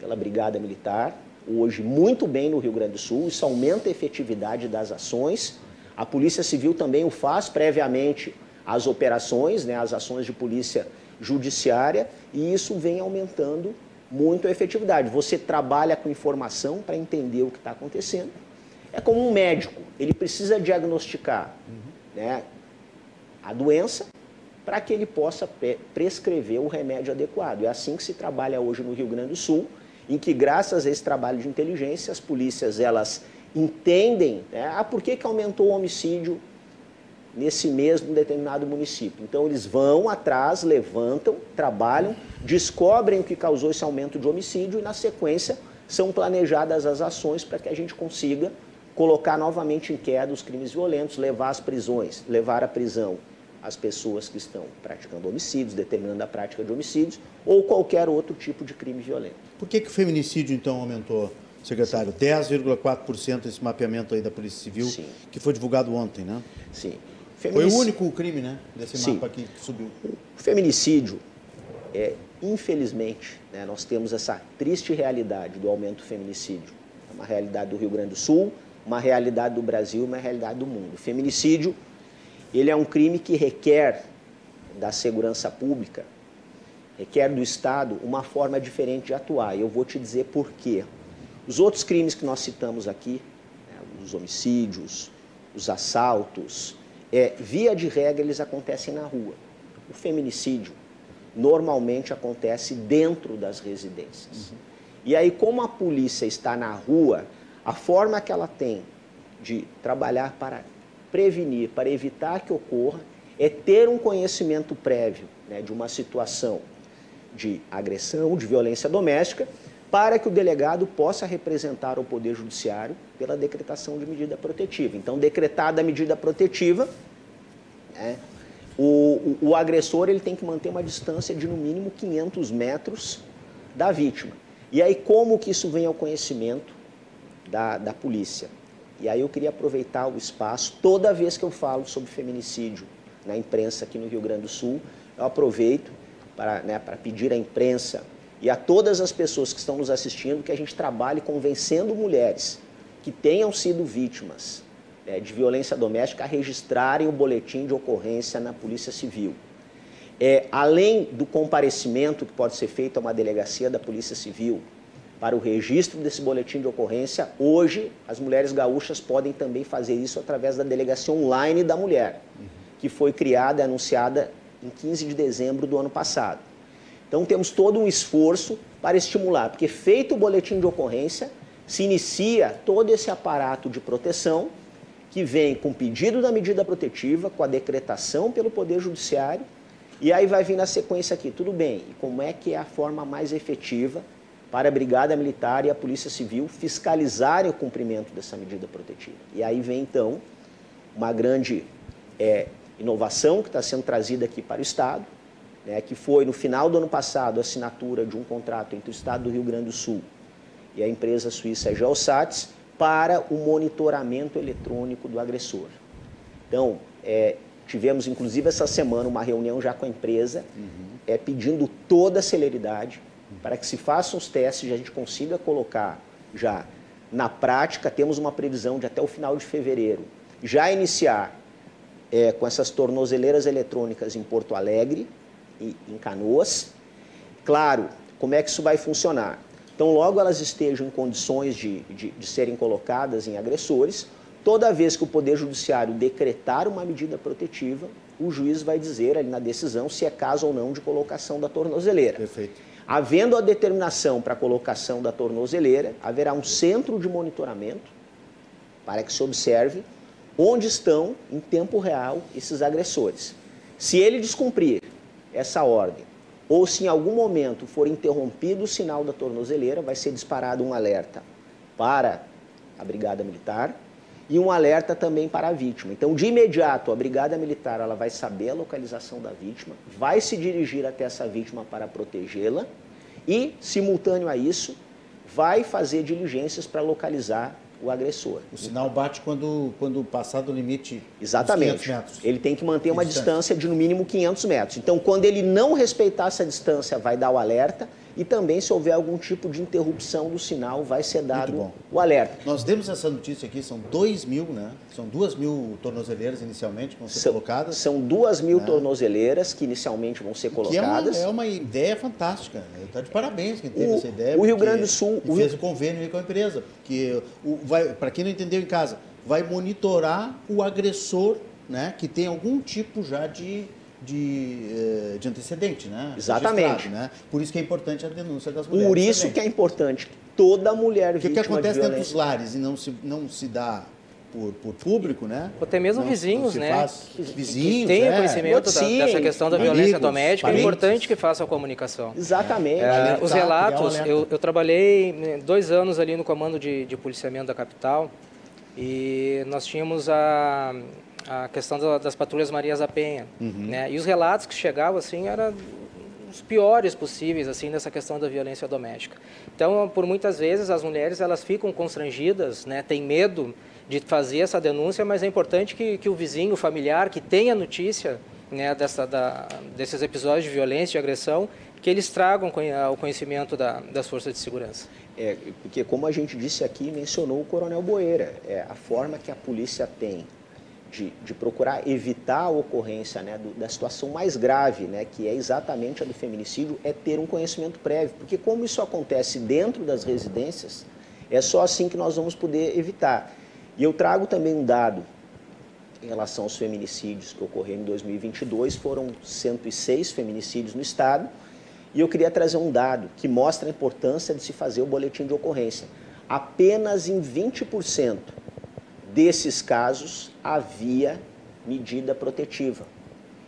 pela Brigada Militar, hoje muito bem no Rio Grande do Sul, isso aumenta a efetividade das ações. A Polícia Civil também o faz previamente às operações, né, as ações de polícia judiciária, e isso vem aumentando muito a efetividade. Você trabalha com informação para entender o que está acontecendo. É como um médico, ele precisa diagnosticar uhum. né, a doença para que ele possa prescrever o remédio adequado. É assim que se trabalha hoje no Rio Grande do Sul, em que graças a esse trabalho de inteligência, as polícias elas entendem né, ah, por que, que aumentou o homicídio nesse mesmo determinado município. Então eles vão atrás, levantam, trabalham, descobrem o que causou esse aumento de homicídio e na sequência são planejadas as ações para que a gente consiga colocar novamente em queda os crimes violentos, levar às prisões, levar à prisão as pessoas que estão praticando homicídios, determinando a prática de homicídios ou qualquer outro tipo de crime violento. Por que, que o feminicídio então aumentou? Secretário, 10,4% esse mapeamento aí da Polícia Civil, Sim. que foi divulgado ontem, né? Sim. Foi o único crime, né, desse Sim. mapa aqui que subiu. O feminicídio, é, infelizmente, né, nós temos essa triste realidade do aumento do feminicídio. É uma realidade do Rio Grande do Sul, uma realidade do Brasil, uma realidade do mundo. O feminicídio, ele é um crime que requer da segurança pública requer do Estado uma forma diferente de atuar. E eu vou te dizer por quê. Os outros crimes que nós citamos aqui, né, os homicídios, os assaltos, é, via de regra eles acontecem na rua. O feminicídio normalmente acontece dentro das residências. Uhum. E aí, como a polícia está na rua, a forma que ela tem de trabalhar para prevenir, para evitar que ocorra, é ter um conhecimento prévio né, de uma situação de agressão, de violência doméstica, para que o delegado possa representar o Poder Judiciário pela decretação de medida protetiva. Então, decretada a medida protetiva, né, o, o, o, agressor ele tem que manter uma distância de no mínimo 500 metros da vítima. E aí, como que isso vem ao conhecimento da, da polícia? E aí eu queria aproveitar o espaço, toda vez que eu falo sobre feminicídio na imprensa aqui no Rio Grande do Sul, eu aproveito para, né, para pedir à imprensa e a todas as pessoas que estão nos assistindo que a gente trabalhe convencendo mulheres que tenham sido vítimas né, de violência doméstica a registrarem o boletim de ocorrência na Polícia Civil. É, além do comparecimento que pode ser feito a uma delegacia da Polícia Civil, para o registro desse boletim de ocorrência, hoje as mulheres gaúchas podem também fazer isso através da delegacia online da mulher, que foi criada e anunciada em 15 de dezembro do ano passado. Então temos todo um esforço para estimular, porque feito o boletim de ocorrência, se inicia todo esse aparato de proteção que vem com pedido da medida protetiva, com a decretação pelo Poder Judiciário, e aí vai vir na sequência aqui, tudo bem, e como é que é a forma mais efetiva para a Brigada Militar e a Polícia Civil fiscalizarem o cumprimento dessa medida protetiva. E aí vem, então, uma grande é, inovação que está sendo trazida aqui para o Estado, né, que foi, no final do ano passado, a assinatura de um contrato entre o Estado do Rio Grande do Sul e a empresa suíça Geosats para o monitoramento eletrônico do agressor. Então, é, tivemos, inclusive, essa semana uma reunião já com a empresa, uhum. é, pedindo toda a celeridade, para que se façam os testes e a gente consiga colocar já na prática, temos uma previsão de até o final de fevereiro já iniciar é, com essas tornozeleiras eletrônicas em Porto Alegre e em Canoas. Claro, como é que isso vai funcionar? Então, logo elas estejam em condições de, de, de serem colocadas em agressores, toda vez que o Poder Judiciário decretar uma medida protetiva, o juiz vai dizer ali na decisão se é caso ou não de colocação da tornozeleira. Perfeito. Havendo a determinação para a colocação da tornozeleira, haverá um centro de monitoramento para que se observe onde estão, em tempo real, esses agressores. Se ele descumprir essa ordem, ou se em algum momento for interrompido o sinal da tornozeleira, vai ser disparado um alerta para a Brigada Militar e um alerta também para a vítima. Então, de imediato, a Brigada Militar ela vai saber a localização da vítima, vai se dirigir até essa vítima para protegê-la e, simultâneo a isso, vai fazer diligências para localizar o agressor. O sinal bate quando, quando passar do limite Exatamente. 500 metros. Ele tem que manter uma distância de no mínimo 500 metros. Então, quando ele não respeitar essa distância, vai dar o alerta e também, se houver algum tipo de interrupção do sinal, vai ser dado o alerta. Nós demos essa notícia aqui, são 2 mil, né? São 2 mil tornozeleiras inicialmente que vão ser são, colocadas. São 2 mil né? tornozeleiras que inicialmente vão ser colocadas. Que é, uma, é uma ideia fantástica. Está de parabéns quem teve o, essa ideia. O Rio Grande do Sul. E fez o convênio com a empresa. Que, para quem não entendeu em casa, vai monitorar o agressor né, que tem algum tipo já de de, eh, de antecedente, né? Exatamente. Né? Por isso que é importante a denúncia das mulheres. Por isso também. que é importante toda mulher vítima O que, que acontece dentro dos lares e não se, não se dá por, por público, né? Ou até mesmo não, vizinhos, não né? Faz, vizinhos, que tenham é. conhecimento da, dessa questão da amigos, violência doméstica, é importante que façam a comunicação. Exatamente. É, os relatos, eu, eu, trabalhei né, dois anos ali no comando de, de policiamento da capital e nós tínhamos a a questão das patrulhas Marias da Penha, uhum. né? E os relatos que chegavam assim eram os piores possíveis assim nessa questão da violência doméstica. Então, por muitas vezes as mulheres elas ficam constrangidas, né? Tem medo de fazer essa denúncia, mas é importante que, que o vizinho, o familiar, que tenha notícia né, dessa, da, desses episódios de violência, de agressão, que eles tragam o conhecimento da, das forças de segurança. É, porque como a gente disse aqui, mencionou o Coronel Boeira, é, a forma que a polícia tem de, de procurar evitar a ocorrência né, do, da situação mais grave, né, que é exatamente a do feminicídio, é ter um conhecimento prévio. Porque como isso acontece dentro das residências, é só assim que nós vamos poder evitar. E eu trago também um dado em relação aos feminicídios que ocorreram em 2022, foram 106 feminicídios no estado, e eu queria trazer um dado que mostra a importância de se fazer o boletim de ocorrência. Apenas em 20% desses casos havia medida protetiva.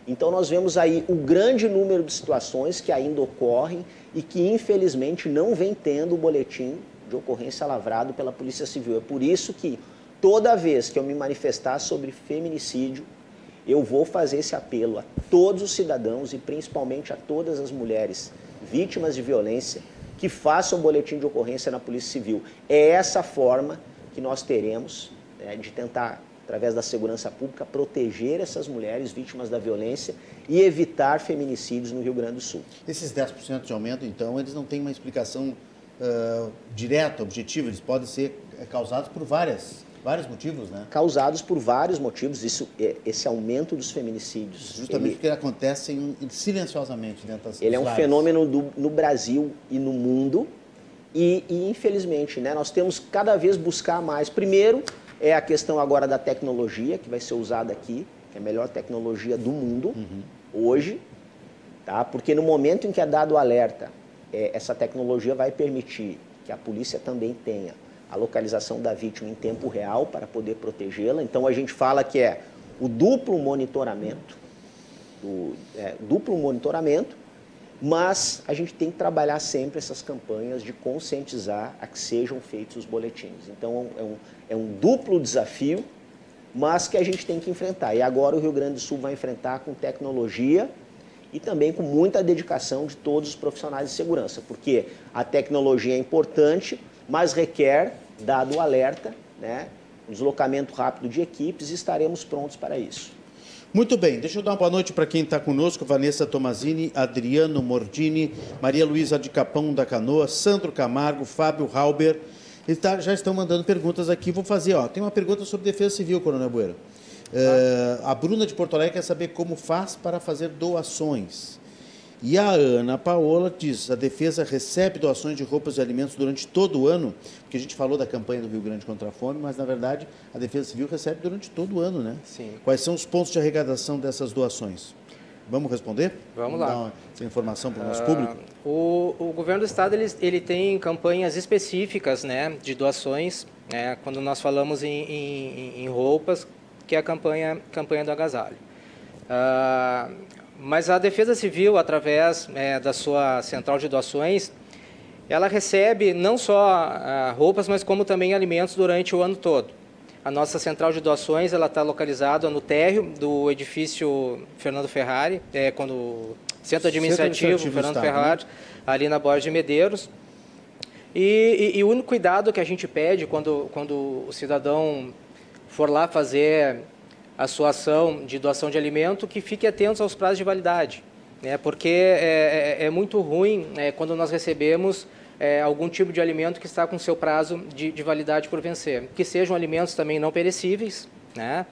Então nós vemos aí o grande número de situações que ainda ocorrem e que infelizmente não vem tendo o boletim de ocorrência lavrado pela Polícia Civil. É por isso que toda vez que eu me manifestar sobre feminicídio, eu vou fazer esse apelo a todos os cidadãos e principalmente a todas as mulheres vítimas de violência que façam o boletim de ocorrência na Polícia Civil. É essa forma que nós teremos né, de tentar, através da segurança pública, proteger essas mulheres vítimas da violência e evitar feminicídios no Rio Grande do Sul. Esses 10% de aumento, então, eles não têm uma explicação uh, direta, objetiva, eles podem ser causados por várias Vários motivos, né? Causados por vários motivos, isso, é, esse aumento dos feminicídios. Justamente ele, porque acontecem silenciosamente dentro das Ele é um lares. fenômeno do, no Brasil e no mundo. E, e, infelizmente, né, nós temos cada vez buscar mais. Primeiro, é a questão agora da tecnologia, que vai ser usada aqui, que é a melhor tecnologia do mundo uhum. hoje. Tá? Porque no momento em que é dado o alerta, é, essa tecnologia vai permitir que a polícia também tenha a localização da vítima em tempo real para poder protegê-la. Então a gente fala que é o duplo monitoramento, o é, duplo monitoramento, mas a gente tem que trabalhar sempre essas campanhas de conscientizar a que sejam feitos os boletins. Então é um, é um duplo desafio, mas que a gente tem que enfrentar. E agora o Rio Grande do Sul vai enfrentar com tecnologia e também com muita dedicação de todos os profissionais de segurança, porque a tecnologia é importante, mas requer, dado o alerta, né, um deslocamento rápido de equipes e estaremos prontos para isso. Muito bem, deixa eu dar uma boa noite para quem está conosco, Vanessa Tomazini, Adriano Mordini, Maria Luísa de Capão da Canoa, Sandro Camargo, Fábio Halber, tá, já estão mandando perguntas aqui, vou fazer, ó, tem uma pergunta sobre defesa civil, Coronel Bueira. Uh, a Bruna de Porto Alegre quer saber como faz para fazer doações. E a Ana Paola diz: a defesa recebe doações de roupas e alimentos durante todo o ano, porque a gente falou da campanha do Rio Grande contra a fome, mas na verdade a Defesa Civil recebe durante todo o ano, né? Sim. Quais são os pontos de arrecadação dessas doações? Vamos responder? Vamos lá. Dar essa informação para o nosso uh, público. O, o, governo do estado ele, ele tem campanhas específicas, né, de doações. Né, quando nós falamos em, em, em roupas, que é a campanha campanha do agasalho. Uh, mas a Defesa Civil, através é, da sua central de doações, ela recebe não só uh, roupas, mas como também alimentos durante o ano todo. A nossa central de doações ela está localizada no térreo do edifício Fernando Ferrari, é, quando Centro Administrativo, Centro administrativo Fernando Estado, Ferrari, né? ali na Borda de Medeiros. E, e, e, o único cuidado que a gente pede quando, quando o cidadão for lá fazer a sua ação de doação de alimento, que fique atento aos prazos de validade, né? porque é, é, é muito ruim é, quando nós recebemos é, algum tipo de alimento que está com seu prazo de, de, validade por vencer, que sejam alimentos também não perecíveis, né?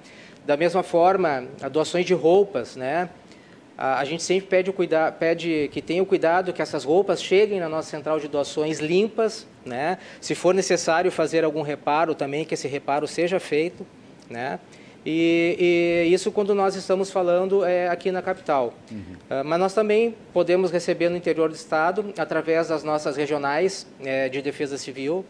Da mesma forma, doações de roupas, né? A, a gente sempre pede, o cuida, pede que tenha o cuidado que essas roupas cheguem na nossa central de doações limpas, né? Se for necessário fazer algum reparo também, que esse reparo seja feito, né? E, e, isso quando nós estamos falando é, aqui na capital. Uhum. Uh, mas nós também podemos receber no interior do estado, através das nossas regionais é, de defesa civil.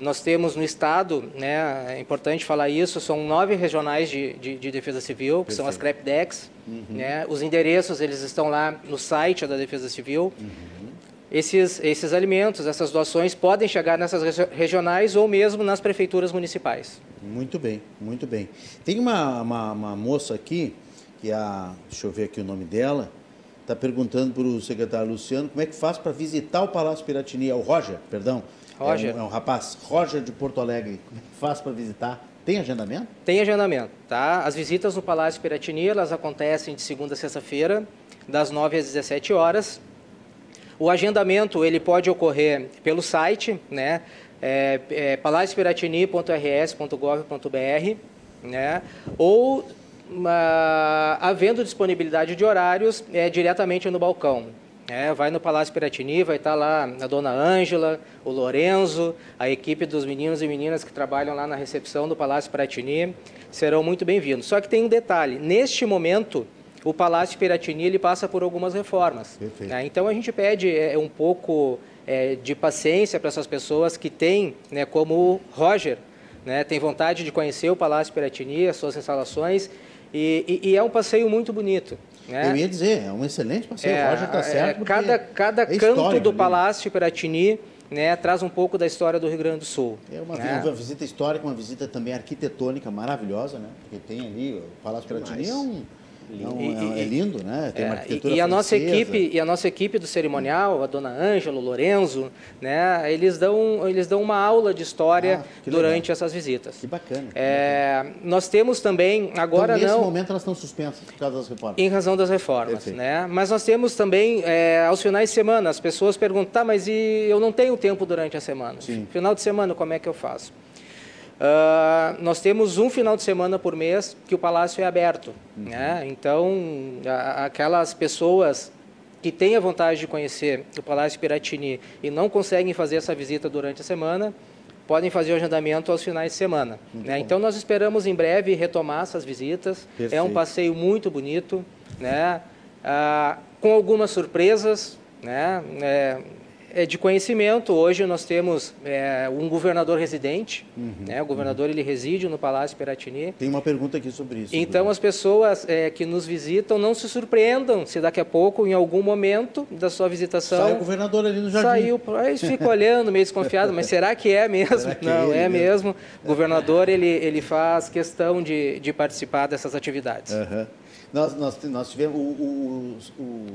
Nós temos no estado, né, é importante falar isso, são nove regionais de, de, de defesa civil, que Perfeito. são as CREPDEX. Uhum. Né, os endereços eles estão lá no site da Defesa Civil. Uhum esses, esses alimentos, essas doações podem chegar nessas regionais ou mesmo nas prefeituras municipais. Muito bem, muito bem. Tem uma, uma, uma moça aqui, que é a, deixa eu ver aqui o nome dela, está perguntando para o secretário Luciano como é que faz para visitar o Palácio Piratini, é o Roger, perdão. Roger. É um, é um rapaz, Roger de Porto Alegre. Como é que faz para visitar? Tem agendamento? Tem agendamento, tá? As visitas no Palácio Piratini, elas acontecem de segunda a sexta-feira, das 9 às 17 horas. O agendamento ele pode ocorrer pelo site, né? É, é né? ou uma, havendo disponibilidade de horários é, diretamente no balcão. É, vai no Palácio Piratini, vai estar lá a dona Ângela, o Lorenzo, a equipe dos meninos e meninas que trabalham lá na recepção do Palácio Piratini, serão muito bem-vindos. Só que tem um detalhe, neste momento, o Palácio Piratini ele passa por algumas reformas. Né? Então a gente pede é, um pouco é, de paciência para essas pessoas que têm, né, como o Roger, né, tem vontade de conhecer o Palácio Piratini, as suas instalações, e, e, e é um passeio muito bonito. Né? Eu ia dizer, é um excelente passeio. É, o Roger está certo. É, cada cada é canto do ali. Palácio Piratini né, traz um pouco da história do Rio Grande do Sul. É uma, né? uma visita histórica, uma visita também arquitetônica maravilhosa, né? Porque tem ali, o Palácio Piratini é um Lindo. É, é, lindo, né? Tem uma é, arquitetura e, a nossa equipe E a nossa equipe do cerimonial, a dona Ângela, o Lorenzo, né? eles, dão, eles dão uma aula de história ah, durante legal. essas visitas. Que bacana. É, nós temos também, agora então, nesse não... Nesse momento elas estão suspensas por causa das reformas. Em razão das reformas. Né? Mas nós temos também, é, aos finais de semana, as pessoas perguntam, tá, mas e eu não tenho tempo durante a semana. Sim. Final de semana, como é que eu faço? Uh, nós temos um final de semana por mês que o palácio é aberto. Uhum. Né? Então, a, aquelas pessoas que têm a vontade de conhecer o Palácio Piratini e não conseguem fazer essa visita durante a semana, podem fazer o agendamento aos finais de semana. Né? Então, nós esperamos em breve retomar essas visitas. Perfeito. É um passeio muito bonito, né? Uh, com algumas surpresas. Né? É, de conhecimento. Hoje nós temos é, um governador residente, uhum, né? o governador uhum. ele reside no Palácio Piratini. Tem uma pergunta aqui sobre isso. Então as pessoas é, que nos visitam não se surpreendam se daqui a pouco, em algum momento da sua visitação... Sai o governador ali no jardim. Saiu, aí fica olhando meio desconfiado, mas será que é mesmo? Que não, é, é mesmo. O governador ele, ele faz questão de, de participar dessas atividades. Uhum. Nós, nós, nós tivemos o, o, o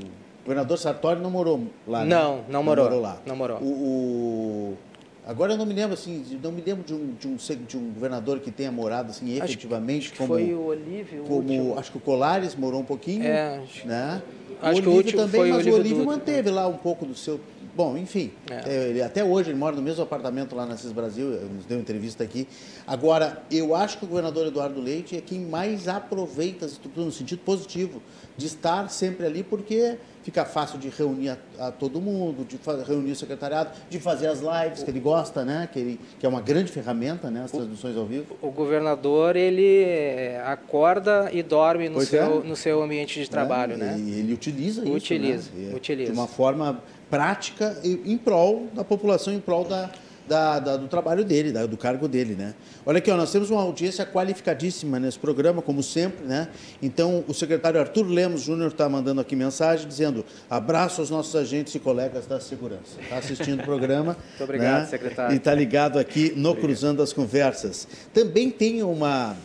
o governador Sartori não morou lá, né? Não, não morou. Não morou lá. Não morou. O, o, Agora eu não me lembro assim, não me lembro de um, de um, de um governador que tenha morado assim efetivamente acho como foi o Olívio. Como último. acho que o Colares morou um pouquinho, é, acho, né? Acho o que o último também, foi mas o Olívio manteve lá um pouco do seu Bom, enfim, é. é. ele, até hoje ele mora no mesmo apartamento lá na CIS Brasil, nos deu entrevista aqui. Agora, eu acho que o governador Eduardo Leite é quem mais aproveita as estruturas no sentido positivo, de estar sempre ali, porque fica fácil de reunir a, a todo mundo, de reunir o secretariado, de fazer as lives que ele gosta, né? Que, ele, que é uma grande ferramenta, né? As transmissões ao vivo. O governador ele é, acorda e dorme no, seu, é. no seu ambiente de trabalho, é, né? E ele utiliza, utiliza isso, né? Utiliza, De uma forma prática em prol da população, em prol da, da, da, do trabalho dele, da, do cargo dele, né? Olha aqui, ó, nós temos uma audiência qualificadíssima nesse programa, como sempre, né? Então, o secretário Arthur Lemos Júnior está mandando aqui mensagem dizendo abraço aos nossos agentes e colegas da segurança. Está assistindo o programa. Muito obrigado, né? secretário. E está ligado aqui no obrigado. Cruzando as Conversas. Também tem uma,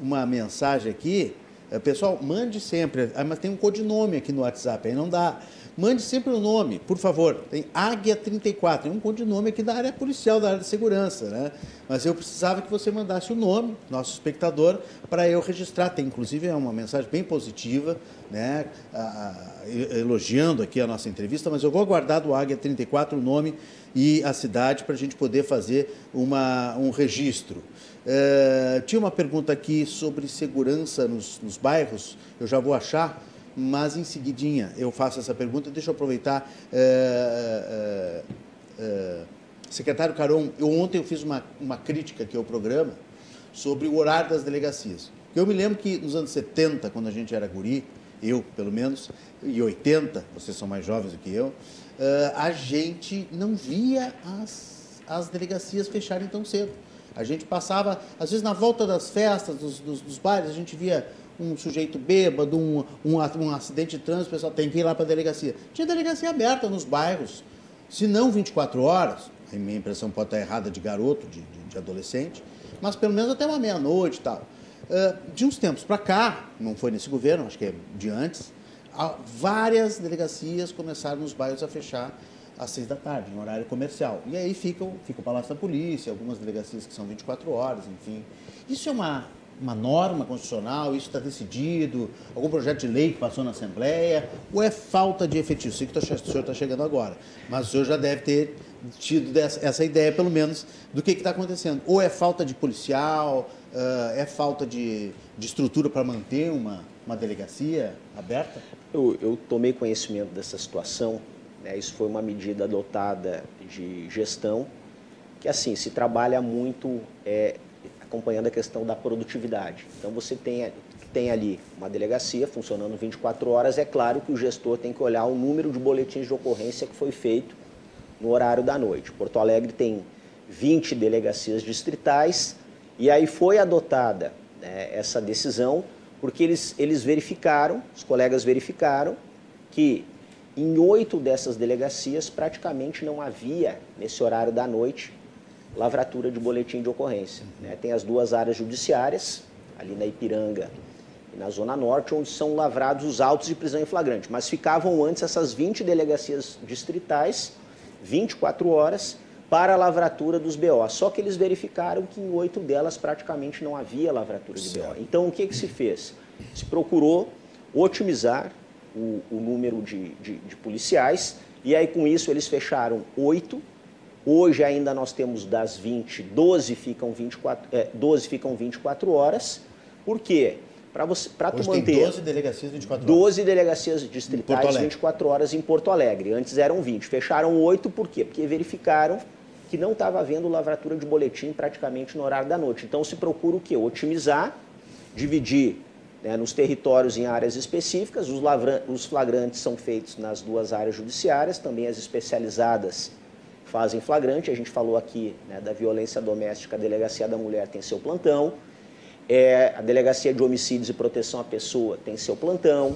uma mensagem aqui, eh, pessoal, mande sempre, ah, mas tem um codinome aqui no WhatsApp, aí não dá. Mande sempre o nome, por favor. Tem Águia 34, é um codinome aqui da área policial, da área de segurança, né? Mas eu precisava que você mandasse o nome, nosso espectador, para eu registrar. Tem, inclusive, é uma mensagem bem positiva, né? elogiando aqui a nossa entrevista, mas eu vou aguardar do Águia 34 o nome e a cidade para a gente poder fazer uma, um registro. É, tinha uma pergunta aqui sobre segurança nos, nos bairros, eu já vou achar mas em seguidinha eu faço essa pergunta. Deixa eu aproveitar. É, é, é, secretário Caron, eu, ontem eu fiz uma, uma crítica aqui ao programa sobre o horário das delegacias. Eu me lembro que nos anos 70, quando a gente era guri, eu pelo menos, e 80, vocês são mais jovens do que eu, a gente não via as, as delegacias fecharem tão cedo. A gente passava, às vezes na volta das festas, dos, dos, dos a gente via um sujeito bêbado, um, um, um acidente de trânsito, o pessoal tem que ir lá para a delegacia. Tinha delegacia aberta nos bairros, se não 24 horas, a minha impressão pode estar errada de garoto, de, de, de adolescente, mas pelo menos até uma meia-noite e tal. Uh, de uns tempos para cá, não foi nesse governo, acho que é de antes, várias delegacias começaram nos bairros a fechar às seis da tarde, em horário comercial. E aí fica, fica o Palácio da Polícia, algumas delegacias que são 24 horas, enfim. Isso é uma uma norma constitucional, isso está decidido, algum projeto de lei que passou na Assembleia, ou é falta de efetivo? Sei que o senhor está chegando agora, mas o senhor já deve ter tido essa ideia, pelo menos, do que está acontecendo. Ou é falta de policial, é falta de, de estrutura para manter uma, uma delegacia aberta? Eu, eu tomei conhecimento dessa situação. Né? Isso foi uma medida adotada de gestão, que assim se trabalha muito é, acompanhando a questão da produtividade. Então você tem, tem ali uma delegacia funcionando 24 horas, é claro que o gestor tem que olhar o número de boletins de ocorrência que foi feito no horário da noite. Porto Alegre tem 20 delegacias distritais e aí foi adotada né, essa decisão porque eles, eles verificaram, os colegas verificaram, que em oito dessas delegacias praticamente não havia, nesse horário da noite, lavratura de boletim de ocorrência. Né? Tem as duas áreas judiciárias, ali na Ipiranga e na Zona Norte, onde são lavrados os autos de prisão em flagrante. Mas ficavam antes essas 20 delegacias distritais, 24 horas, para a lavratura dos BO. Só que eles verificaram que em oito delas praticamente não havia lavratura de BO. Então, o que, que se fez? Se procurou otimizar o, o número de, de, de, policiais e aí com isso eles fecharam oito. Hoje ainda nós temos das 20, 12 ficam 24, é, 12 ficam 24 horas. Por quê? Para você, para tu manter. Tem 12 delegacias 24 horas. 12 delegacias distritais 24 horas em Porto Alegre. Antes eram 20. Fecharam 8 por quê? Porque verificaram que não estava havendo lavratura de boletim praticamente no horário da noite. Então se procura o quê? Otimizar, dividir né, nos territórios em áreas específicas. Os, lavra... os flagrantes são feitos nas duas áreas judiciárias, também as especializadas fazem flagrante. A gente falou aqui né, da violência doméstica, a Delegacia da Mulher tem seu plantão, é, a Delegacia de Homicídios e Proteção à Pessoa tem seu plantão,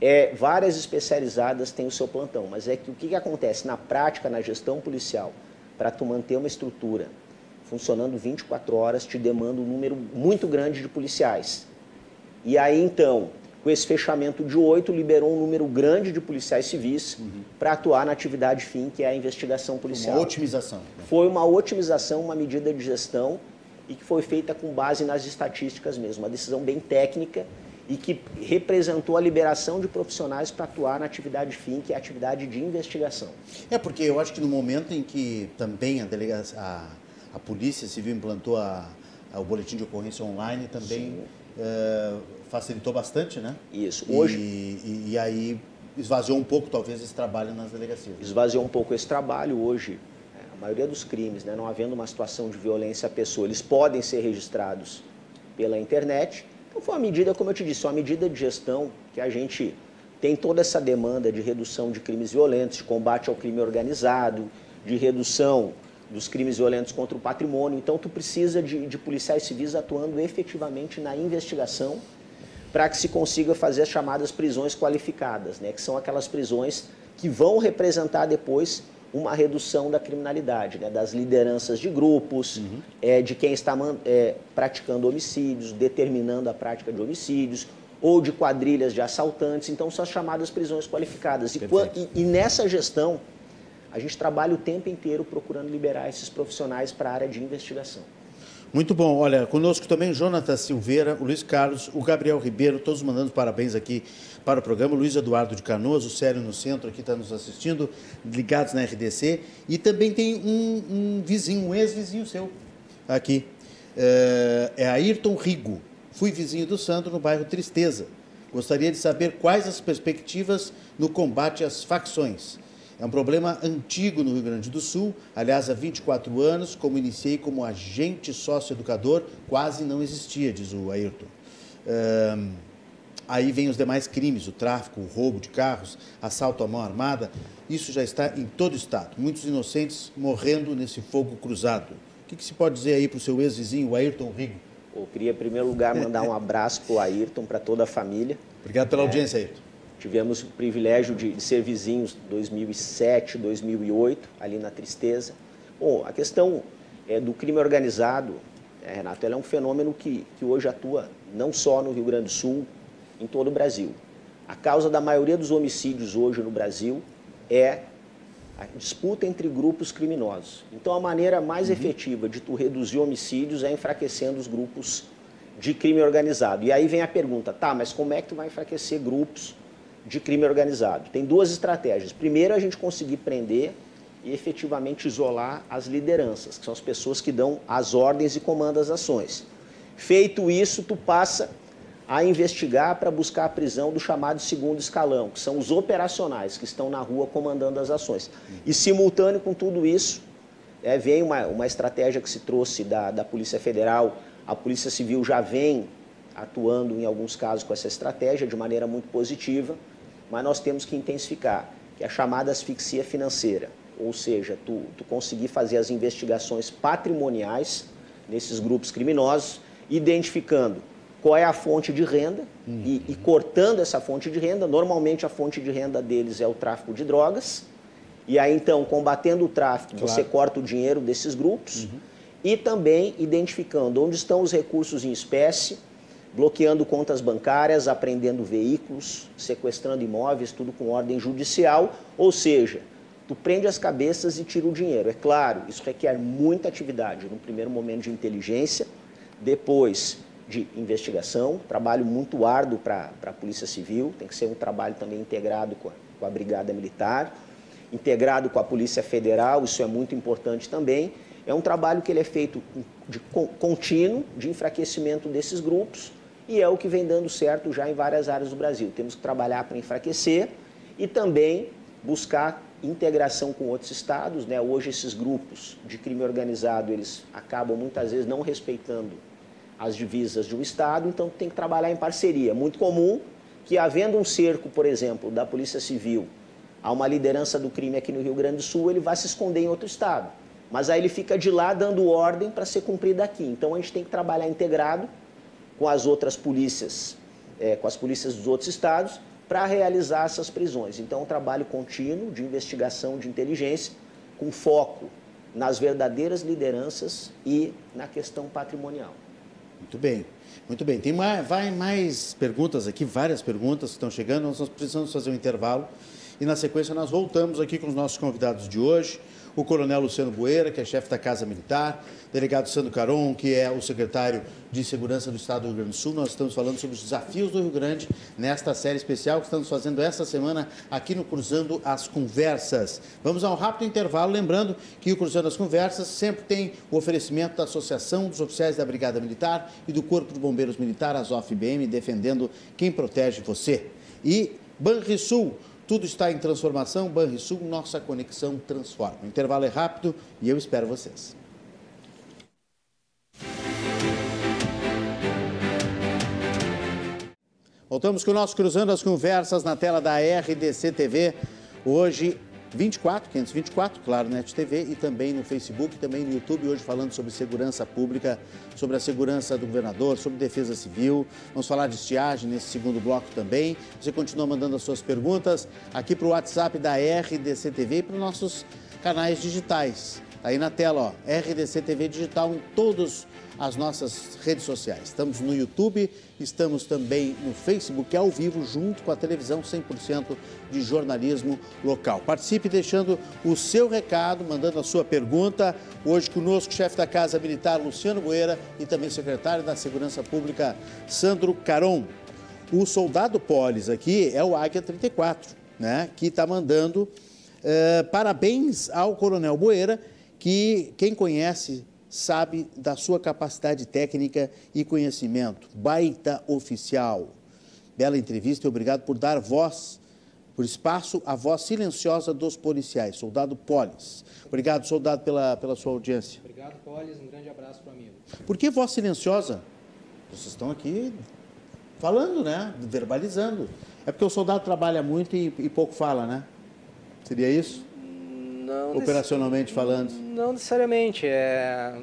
é, várias especializadas têm o seu plantão. Mas é que o que, que acontece na prática, na gestão policial? para tu manter uma estrutura funcionando 24 horas te demanda um número muito grande de policiais. E aí então, com esse fechamento de oito, liberou um número grande de policiais civis uhum. para atuar na atividade fim, que é a investigação policial. Uma otimização. Né? Foi uma otimização, uma medida de gestão e que foi feita com base nas estatísticas mesmo, uma decisão bem técnica e que representou a liberação de profissionais para atuar na atividade fim, que é a atividade de investigação. É, porque eu acho que no momento em que também a, delegacia, a, a Polícia Civil implantou a, o boletim de ocorrência online, também é, facilitou bastante, né? Isso. Hoje... E, e, e, aí esvaziou um pouco, talvez, esse trabalho nas delegacias. Esvaziou um pouco esse trabalho. Hoje, é, a maioria dos crimes, né, não havendo uma situação de violência à pessoa, eles podem ser registrados pela internet então foi uma medida, como eu te disse, uma medida de gestão que a gente tem toda essa demanda de redução de crimes violentos, de combate ao crime organizado, de redução dos crimes violentos contra o patrimônio. Então, tu precisa de, de policiais civis atuando efetivamente na investigação para que se consiga fazer as chamadas prisões qualificadas, né? que são aquelas prisões que vão representar depois uma redução da criminalidade, né? das lideranças de grupos, uhum. é, de quem está é, praticando homicídios, determinando a prática de homicídios, ou de quadrilhas de assaltantes. Então, são as chamadas prisões qualificadas. E, e, e nessa gestão, a gente trabalha o tempo inteiro procurando liberar esses profissionais para a área de investigação. Muito bom. Olha, conosco também Jonathan Silveira, o Luiz Carlos, o Gabriel Ribeiro, todos mandando parabéns aqui para o programa. O Luiz Eduardo de Canoas, o Célio no centro aqui está nos assistindo, ligados na RDC. E também tem um, um vizinho, um ex-vizinho seu aqui. É, é Ayrton Rigo. Fui vizinho do Sandro no bairro Tristeza. Gostaria de saber quais as perspectivas no combate às facções. É um problema antigo no Rio Grande do Sul. Aliás, há 24 anos, como iniciei como agente sócio-educador, quase não existia, diz o Ayrton. Um, aí vem os demais crimes, o tráfico, o roubo de carros, assalto à mão armada. Isso já está em todo o estado. Muitos inocentes morrendo nesse fogo cruzado. O que, que se pode dizer aí para o seu ex-vizinho, o Ayrton Rigo? Eu queria, em primeiro lugar, mandar um abraço para o Ayrton, para toda a família. Obrigado pela é, audiência, Ayrton. Tivemos o privilégio de, de ser vizinhos 2007, 2008, ali na Tristeza. Bom, a questão é, do crime organizado, é, Renato, ela é um fenômeno que, que hoje atua não só no Rio Grande do Sul, em todo o Brasil. A causa da maioria dos homicídios hoje no Brasil é a disputa entre grupos criminosos. Então, a maneira mais uhum. efetiva de tu reduzir homicídios é enfraquecendo os grupos de crime organizado. E aí vem a pergunta, tá, mas como é que tu vai enfraquecer grupos de crime organizado. Tem duas estratégias. Primeiro, a gente conseguir prender e efetivamente isolar as lideranças, que são as pessoas que dão as ordens e comandam as ações. Feito isso, tu passa a investigar para buscar a prisão do chamado segundo escalão, que são os operacionais que estão na rua comandando as ações. E simultâneo com tudo isso, é, vem uma, uma estratégia que se trouxe da, da Polícia Federal, a Polícia Civil já vem atuando em alguns casos com essa estratégia de maneira muito positiva, mas nós temos que intensificar, que é a chamada asfixia financeira, ou seja, tu, tu conseguir fazer as investigações patrimoniais nesses grupos criminosos, identificando qual é a fonte de renda uhum. e, e, cortando essa fonte de renda. Normalmente a fonte de renda deles é o tráfico de drogas. E aí então, combatendo o tráfico, claro. você corta o dinheiro desses grupos uhum. e também identificando onde estão os recursos em espécie, bloqueando contas bancárias, apreendendo veículos, sequestrando imóveis, tudo com ordem judicial, ou seja, tu prende as cabeças e tira o dinheiro. É claro, isso requer muita atividade, no primeiro momento de inteligência, depois de investigação, trabalho muito árduo para a Polícia Civil, tem que ser um trabalho também integrado com a, com a Brigada Militar, integrado com a Polícia Federal, isso é muito importante também. É um trabalho que ele é feito de contínuo, de enfraquecimento desses grupos, e é o que vem dando certo já em várias áreas do Brasil. Temos que trabalhar para enfraquecer e também buscar integração com outros estados. Né? Hoje esses grupos de crime organizado, eles acabam muitas vezes não respeitando as divisas de um Estado, então tem que trabalhar em parceria. Muito comum que, havendo um cerco, por exemplo, da Polícia Civil a uma liderança do crime aqui no Rio Grande do Sul, ele vai se esconder em outro Estado. Mas aí ele fica de lá dando ordem para ser cumprida aqui. Então a gente tem que trabalhar integrado com as outras polícias, é, com as polícias dos outros estados, para realizar essas prisões. Então, é um trabalho contínuo de investigação de inteligência, com foco nas verdadeiras lideranças e na questão patrimonial. Muito bem. Muito bem. Tem mais, vai mais perguntas aqui, várias perguntas que estão chegando. Nós precisamos fazer um intervalo e, na sequência, nós voltamos aqui com os nossos convidados de hoje o coronel Luciano Bueira, que é chefe da Casa Militar, delegado Sandro Caron, que é o secretário de Segurança do Estado do Rio Grande do Sul. Nós estamos falando sobre os desafios do Rio Grande nesta série especial que estamos fazendo esta semana aqui no Cruzando as Conversas. Vamos a um rápido intervalo, lembrando que o Cruzando as Conversas sempre tem o oferecimento da Associação dos Oficiais da Brigada Militar e do Corpo de Bombeiros Militar, ASOF-BM, defendendo quem protege você. E Banrisul, tudo está em transformação. Banrisul, nossa conexão transforma. O intervalo é rápido e eu espero vocês. Voltamos com o nosso Cruzando as Conversas na tela da RDC TV. Hoje, 24, 524, claro, Net TV e também no Facebook, também no YouTube, hoje falando sobre segurança pública, sobre a segurança do governador, sobre defesa civil. Vamos falar de estiagem nesse segundo bloco também. Você continua mandando as suas perguntas aqui para o WhatsApp da RDC TV e para os nossos canais digitais. Tá aí na tela, ó, RDC TV Digital em todos as nossas redes sociais. Estamos no YouTube, estamos também no Facebook ao vivo, junto com a televisão 100% de jornalismo local. Participe deixando o seu recado, mandando a sua pergunta. Hoje conosco, chefe da Casa Militar, Luciano Boeira, e também secretário da Segurança Pública, Sandro Caron. O soldado Polis aqui é o Águia 34, né, que está mandando eh, parabéns ao Coronel Boeira, que quem conhece sabe da sua capacidade técnica e conhecimento. Baita oficial. Bela entrevista e obrigado por dar voz, por espaço à voz silenciosa dos policiais. Soldado Polis. Obrigado, soldado, pela, pela sua audiência. Obrigado, Polis. Um grande abraço para o amigo. Por que voz silenciosa? Vocês estão aqui falando, né? Verbalizando. É porque o soldado trabalha muito e, e pouco fala, né? Seria isso? Não Operacionalmente falando? Não necessariamente. É,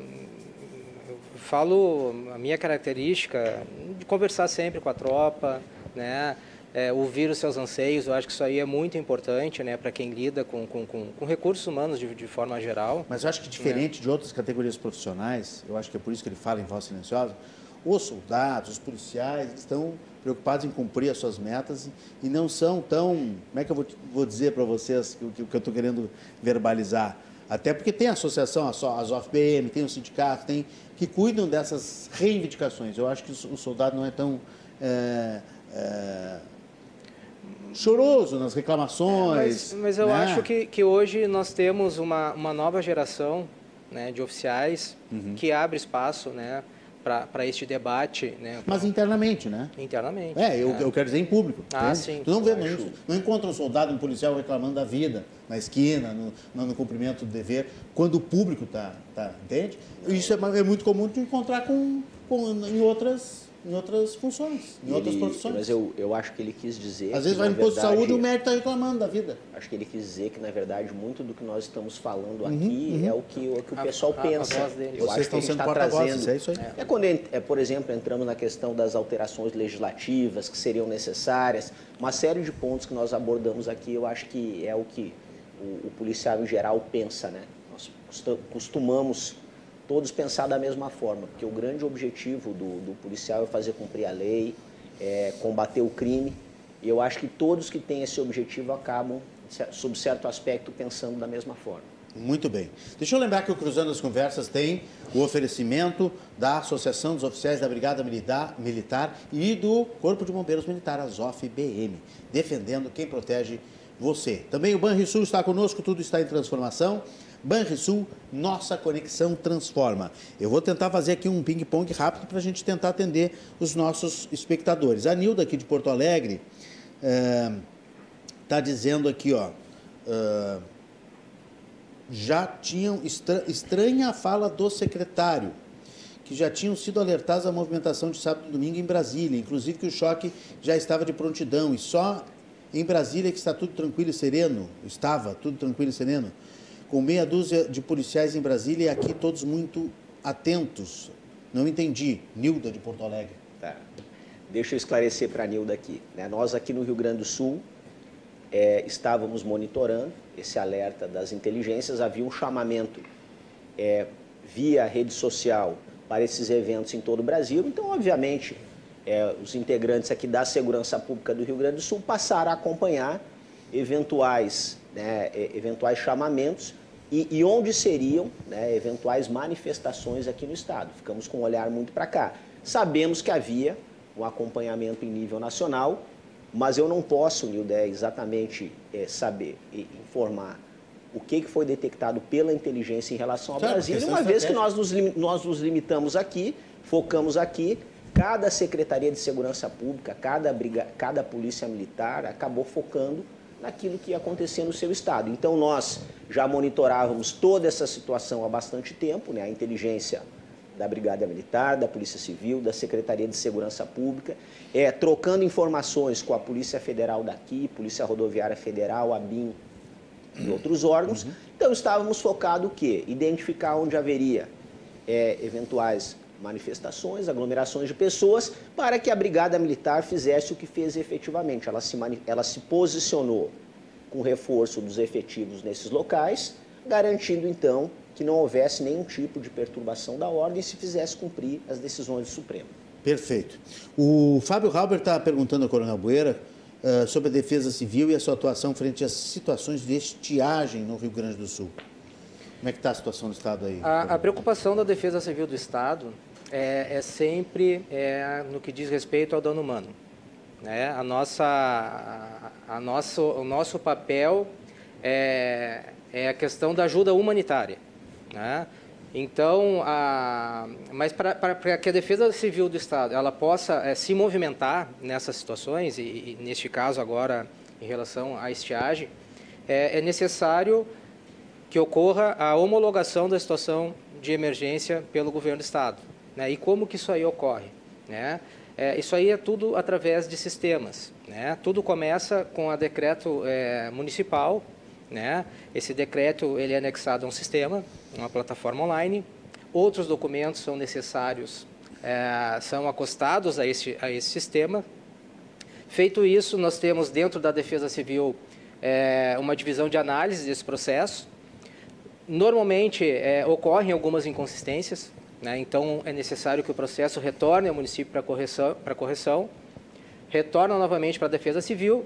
eu falo a minha característica de conversar sempre com a tropa, né? É, ouvir os seus anseios, eu acho que isso aí é muito importante né, para quem lida com, com, com, com recursos humanos de, de, forma geral. Mas eu acho que diferente né? de outras categorias profissionais, eu acho que é por isso que ele fala em voz silenciosa, os soldados, os policiais estão preocupados em cumprir as suas metas e não são tão, como é que eu vou, vou dizer para vocês o que, que eu estou querendo verbalizar? Até porque tem a associação, as OFPM, tem o sindicato, tem que cuidam dessas reivindicações. Eu acho que o soldado não é tão é, é, choroso nas reclamações. mas, mas, eu né? acho que, que hoje nós temos uma, uma nova geração né, de oficiais uhum. que abre espaço né, para este debate. Né? Mas internamente, né? Internamente. É, eu, é. eu quero dizer em público. Ah, sim. Tu não, vê, não, não encontra um soldado, um policial reclamando da vida na esquina, no, no, no cumprimento do dever, quando o público está, tá, entende? Isso é, é, muito comum de encontrar com, com, em outras em outras funções, em ele, outras profissões. Mas eu, eu acho que ele quis dizer. Às vezes vai no posto de saúde e o médico está reclamando da vida. Acho que ele quis dizer que, na verdade, muito do que nós estamos falando uhum, aqui uhum. é o que, o que o pessoal a, pensa. A, a eu Vocês estão sendo está trazendo. É isso aí. É quando, é, por exemplo, entramos na questão das alterações legislativas que seriam necessárias, uma série de pontos que nós abordamos aqui, eu acho que é o que o, o policial em geral pensa, né? Nós costumamos todos pensar da mesma forma, porque o grande objetivo do, do policial é fazer cumprir a lei, é combater o crime, e eu acho que todos que têm esse objetivo acabam, sob certo aspecto, pensando da mesma forma. Muito bem. Deixa eu lembrar que o Cruzando as Conversas tem o oferecimento da Associação dos Oficiais da Brigada Militar, e do Corpo de Bombeiros Militar, a ZOF-BM, defendendo quem protege você. Também o Banrisul está conosco, tudo está em transformação. Banrisul, nossa conexão transforma. Eu vou tentar fazer aqui um ping-pong rápido para a gente tentar atender os nossos espectadores. A Nilda, aqui de Porto Alegre, está eh, dizendo aqui, ó. Uh, já tinham estra, estranha a fala do secretário, que já tinham sido alertados à movimentação de sábado e domingo em Brasília, inclusive que o choque já estava de prontidão e só em Brasília que está tudo tranquilo e sereno, estava tudo tranquilo e sereno com meia dúzia de policiais em Brasília e aqui todos muito atentos. Não entendi. Nilda de Porto Alegre. Tá. Deixa eu esclarecer para a Nilda aqui. Né? Nós aqui no Rio Grande do Sul é, estávamos monitorando esse alerta das inteligências. Havia um chamamento é, via rede social para esses eventos em todo o Brasil. Então, obviamente, é, os integrantes aqui da Segurança Pública do Rio Grande do Sul passaram a acompanhar eventuais, né, eventuais chamamentos e, e onde seriam né, eventuais manifestações aqui no Estado. Ficamos com um olhar muito para cá. Sabemos que havia um acompanhamento em nível nacional, mas eu não posso, Nildé, exatamente é, saber e informar o que, que foi detectado pela inteligência em relação ao claro, Brasil, uma é vez que nós nos, nós nos limitamos aqui, focamos aqui, cada Secretaria de Segurança Pública, cada, briga, cada Polícia Militar acabou focando naquilo que ia acontecer no seu estado. Então nós já monitorávamos toda essa situação há bastante tempo, né? a inteligência da Brigada Militar, da Polícia Civil, da Secretaria de Segurança Pública, é, trocando informações com a Polícia Federal daqui, Polícia Rodoviária Federal, a BIM e outros órgãos. Uhum. Então estávamos focados o quê? Identificar onde haveria é, eventuais manifestações, aglomerações de pessoas, para que a Brigada Militar fizesse o que fez efetivamente. Ela se, ela se posicionou com reforço dos efetivos nesses locais, garantindo então que não houvesse nenhum tipo de perturbação da ordem e se fizesse cumprir as decisões do Supremo. Perfeito. O Fábio Halber está perguntando ao Coronel Bueira uh, sobre a defesa civil e a sua atuação frente às situações de estiagem no Rio Grande do Sul. Como é que está a situação do Estado aí? A, a, preocupação da Defesa Civil do Estado é, é sempre é, no que diz respeito ao dano humano. Né? A nossa, a, a nosso, o nosso papel é, é a questão da ajuda humanitária. Né? Então, a, mas para, que a Defesa Civil do Estado ela possa é, se movimentar nessas situações, e, e, neste caso agora em relação à estiagem, é, é necessário que ocorra a homologação da situação de emergência pelo governo do Estado. Né? E como que isso aí ocorre? Né? É, isso aí é tudo através de sistemas. Né? Tudo começa com a decreto é, municipal. Né? Esse decreto ele é anexado a um sistema, uma plataforma online. Outros documentos são necessários, é, são acostados a esse, a esse sistema. Feito isso, nós temos dentro da Defesa Civil é, uma divisão de análise desse processo, Normalmente é, ocorrem algumas inconsistências, né? então é necessário que o processo retorne ao município para correção, para correção, retorna novamente para a Defesa Civil,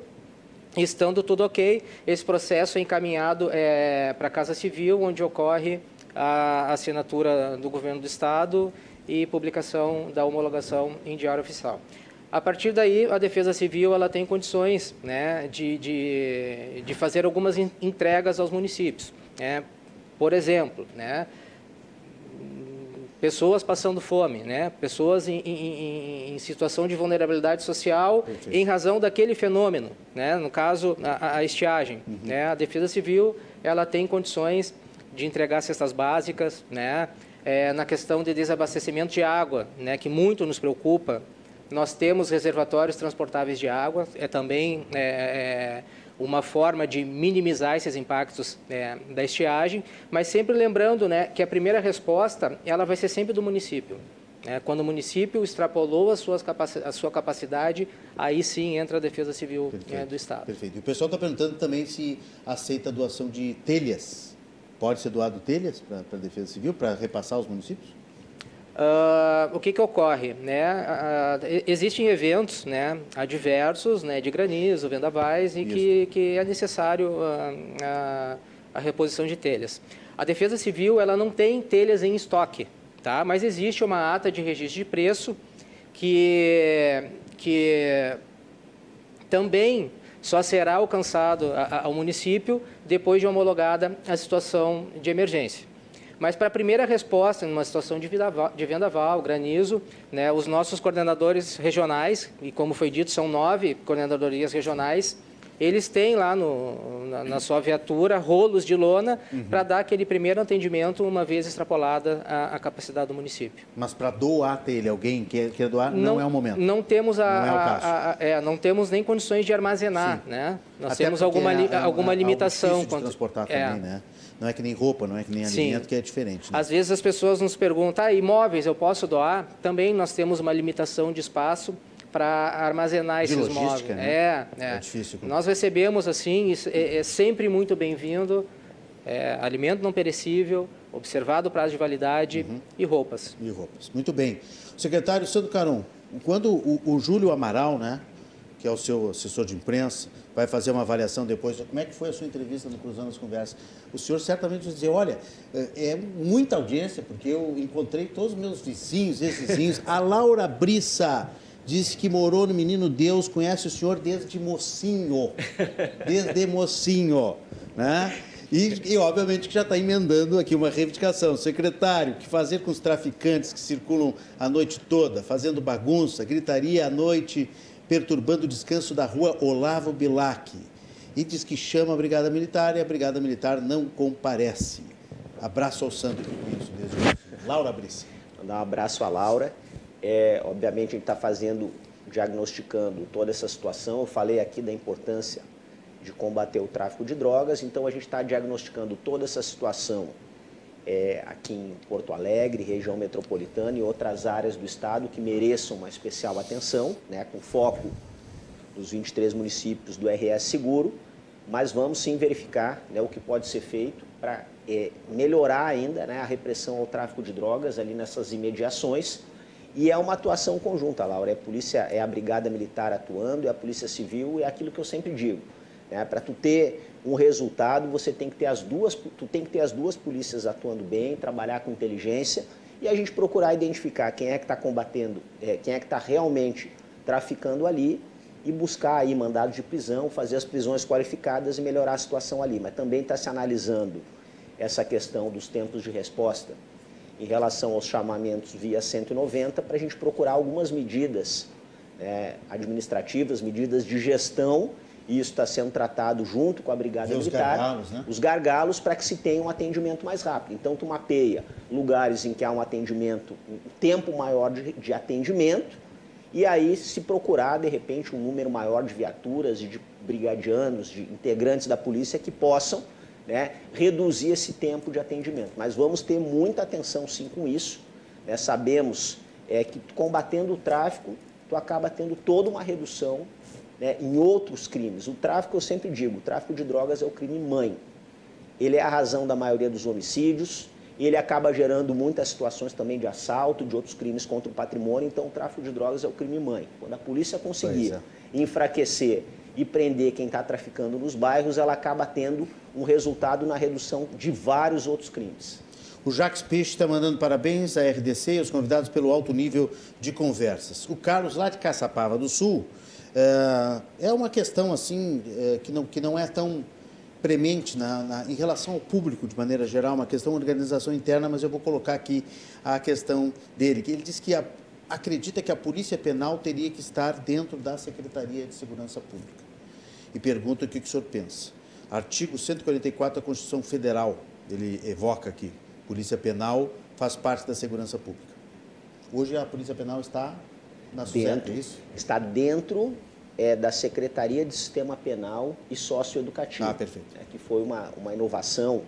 estando tudo ok, esse processo é encaminhado é, para a Casa Civil, onde ocorre a assinatura do Governo do Estado e publicação da homologação em diário oficial. A partir daí, a Defesa Civil ela tem condições né, de, de, de fazer algumas entregas aos municípios. Né? Por exemplo, né, pessoas passando fome, né? pessoas em, em, em situação de vulnerabilidade social Perfeito. em razão daquele fenômeno, né? no caso, a, a estiagem. Uhum. Né? A Defesa Civil ela tem condições de entregar cestas básicas, né? É, na questão de desabastecimento de água, né? que muito nos preocupa. Nós temos reservatórios transportáveis de água, é também é, é, uma forma de minimizar esses impactos é, da estiagem, mas sempre lembrando né, que a primeira resposta ela vai ser sempre do município. É, quando o município extrapolou a, suas a sua capacidade, aí sim entra a Defesa Civil é, do Estado. Perfeito. E o pessoal está perguntando também se aceita a doação de telhas. Pode ser doado telhas para a Defesa Civil, para repassar aos municípios? Uh, o que, que ocorre? Né? Uh, existem eventos né, adversos né, de granizo, vendavais, e que, que é necessário uh, a reposição de telhas. A Defesa Civil ela não tem telhas em estoque, tá? mas existe uma ata de registro de preço que, que também só será alcançado ao município depois de homologada a situação de emergência. Mas para a primeira resposta, numa situação de, vendaval, de vendaval granizo, né, os nossos coordenadores regionais, e como foi dito, são nove coordenadorias regionais, eles têm lá no, na, na, sua viatura rolos de lona uhum. para dar aquele primeiro atendimento uma vez extrapolada a, a capacidade do município. Mas para doar telha, alguém quer, quer doar, não, não, é o momento? Não temos, a, não, é a, a, é, não temos nem condições de armazenar. Né? Nós Até temos alguma, é, alguma limitação. É quanto, transportar é. também, né? Não é que nem roupa, não é que nem alimento, Sim. que é diferente. Né? Às vezes as pessoas nos perguntam, ah, imóveis eu posso doar? Também nós temos uma limitação de espaço para armazenar de esses móveis. Né? É, é, é. difícil. Nós recebemos assim, é, é sempre muito bem-vindo, é, alimento não perecível, observado o prazo de validade uhum. e roupas. E roupas. Muito bem. Secretário Sandro Caron, quando o, o Júlio Amaral, né, que é o seu assessor de imprensa, vai fazer uma avaliação depois. Como é que foi a sua entrevista no Cruzando as Conversas? O senhor certamente vai dizer, olha, é, é muita audiência, porque eu encontrei todos os meus vizinhos, esses vizinhos. A Laura Brissa disse que morou no Menino Deus, conhece o senhor desde mocinho. Desde mocinho, né? E, e, obviamente que já está emendando aqui uma reivindicação. Secretário, que fazer com os traficantes que circulam a noite toda, fazendo bagunça, gritaria à noite perturbando o descanso da rua Olavo Bilac. E diz que chama a Brigada Militar e a Brigada Militar não comparece. Abraço ao santo conheço desde Laura Brice. Mandar um abraço à Laura. É, obviamente, a gente está fazendo, diagnosticando toda essa situação. Eu falei aqui da importância de combater o tráfico de drogas, então a gente está diagnosticando toda essa situação é, aqui em Porto Alegre, região metropolitana e outras áreas do estado que mereçam uma especial atenção, né, com foco nos 23 municípios do RS Seguro, mas vamos sim verificar né, o que pode ser feito para é, melhorar ainda né, a repressão ao tráfico de drogas ali nessas imediações. E é uma atuação conjunta, Laura. É a polícia, é a brigada militar atuando, é a polícia civil, é aquilo que eu sempre digo. Né? Para tu ter um resultado, você tem que ter as duas, tu tem que ter as duas polícias atuando bem, trabalhar com inteligência e a gente procurar identificar quem é que está combatendo, é, quem é que está realmente traficando ali e buscar aí mandados de prisão, fazer as prisões qualificadas e melhorar a situação ali. Mas também está se analisando essa questão dos tempos de resposta em relação aos chamamentos via 190 para a gente procurar algumas medidas né, administrativas, medidas de gestão e isso está sendo tratado junto com a Brigada Militar. Os gargalos, né? Os gargalos para que se tenha um atendimento mais rápido. Então, tu mapeia lugares em que há um atendimento, um tempo maior de, de atendimento, e aí se procurar, de repente, um número maior de viaturas e de brigadianos, de integrantes da polícia que possam né, reduzir esse tempo de atendimento. Mas vamos ter muita atenção, sim, com isso. Né? Sabemos é, que combatendo o tráfico, tu acaba tendo toda uma redução né, em outros crimes. O tráfico, eu sempre digo, o tráfico de drogas é o crime mãe. Ele é a razão da maioria dos homicídios ele acaba gerando muitas situações também de assalto, de outros crimes contra o patrimônio. Então, o tráfico de drogas é o crime mãe. Quando a polícia conseguir é. enfraquecer e prender quem está traficando nos bairros, ela acaba tendo um resultado na redução de vários outros crimes. O Jacques Peixe está mandando parabéns à RDC e aos convidados pelo alto nível de conversas. O Carlos, lá de Caçapava do Sul, é, é uma questão assim é, que, não, que não é tão premente na, na, em relação ao público, de maneira geral, uma questão de organização interna, mas eu vou colocar aqui a questão dele, que ele diz que a, acredita que a Polícia Penal teria que estar dentro da Secretaria de Segurança Pública. E pergunta o que, que o senhor pensa. Artigo 144 da Constituição Federal, ele evoca aqui, Polícia Penal faz parte da segurança pública. Hoje a Polícia Penal está na dentro, é isso? Está dentro é, da Secretaria de Sistema Penal e Socioeducativo. Ah, perfeito. É, que foi uma, uma inovação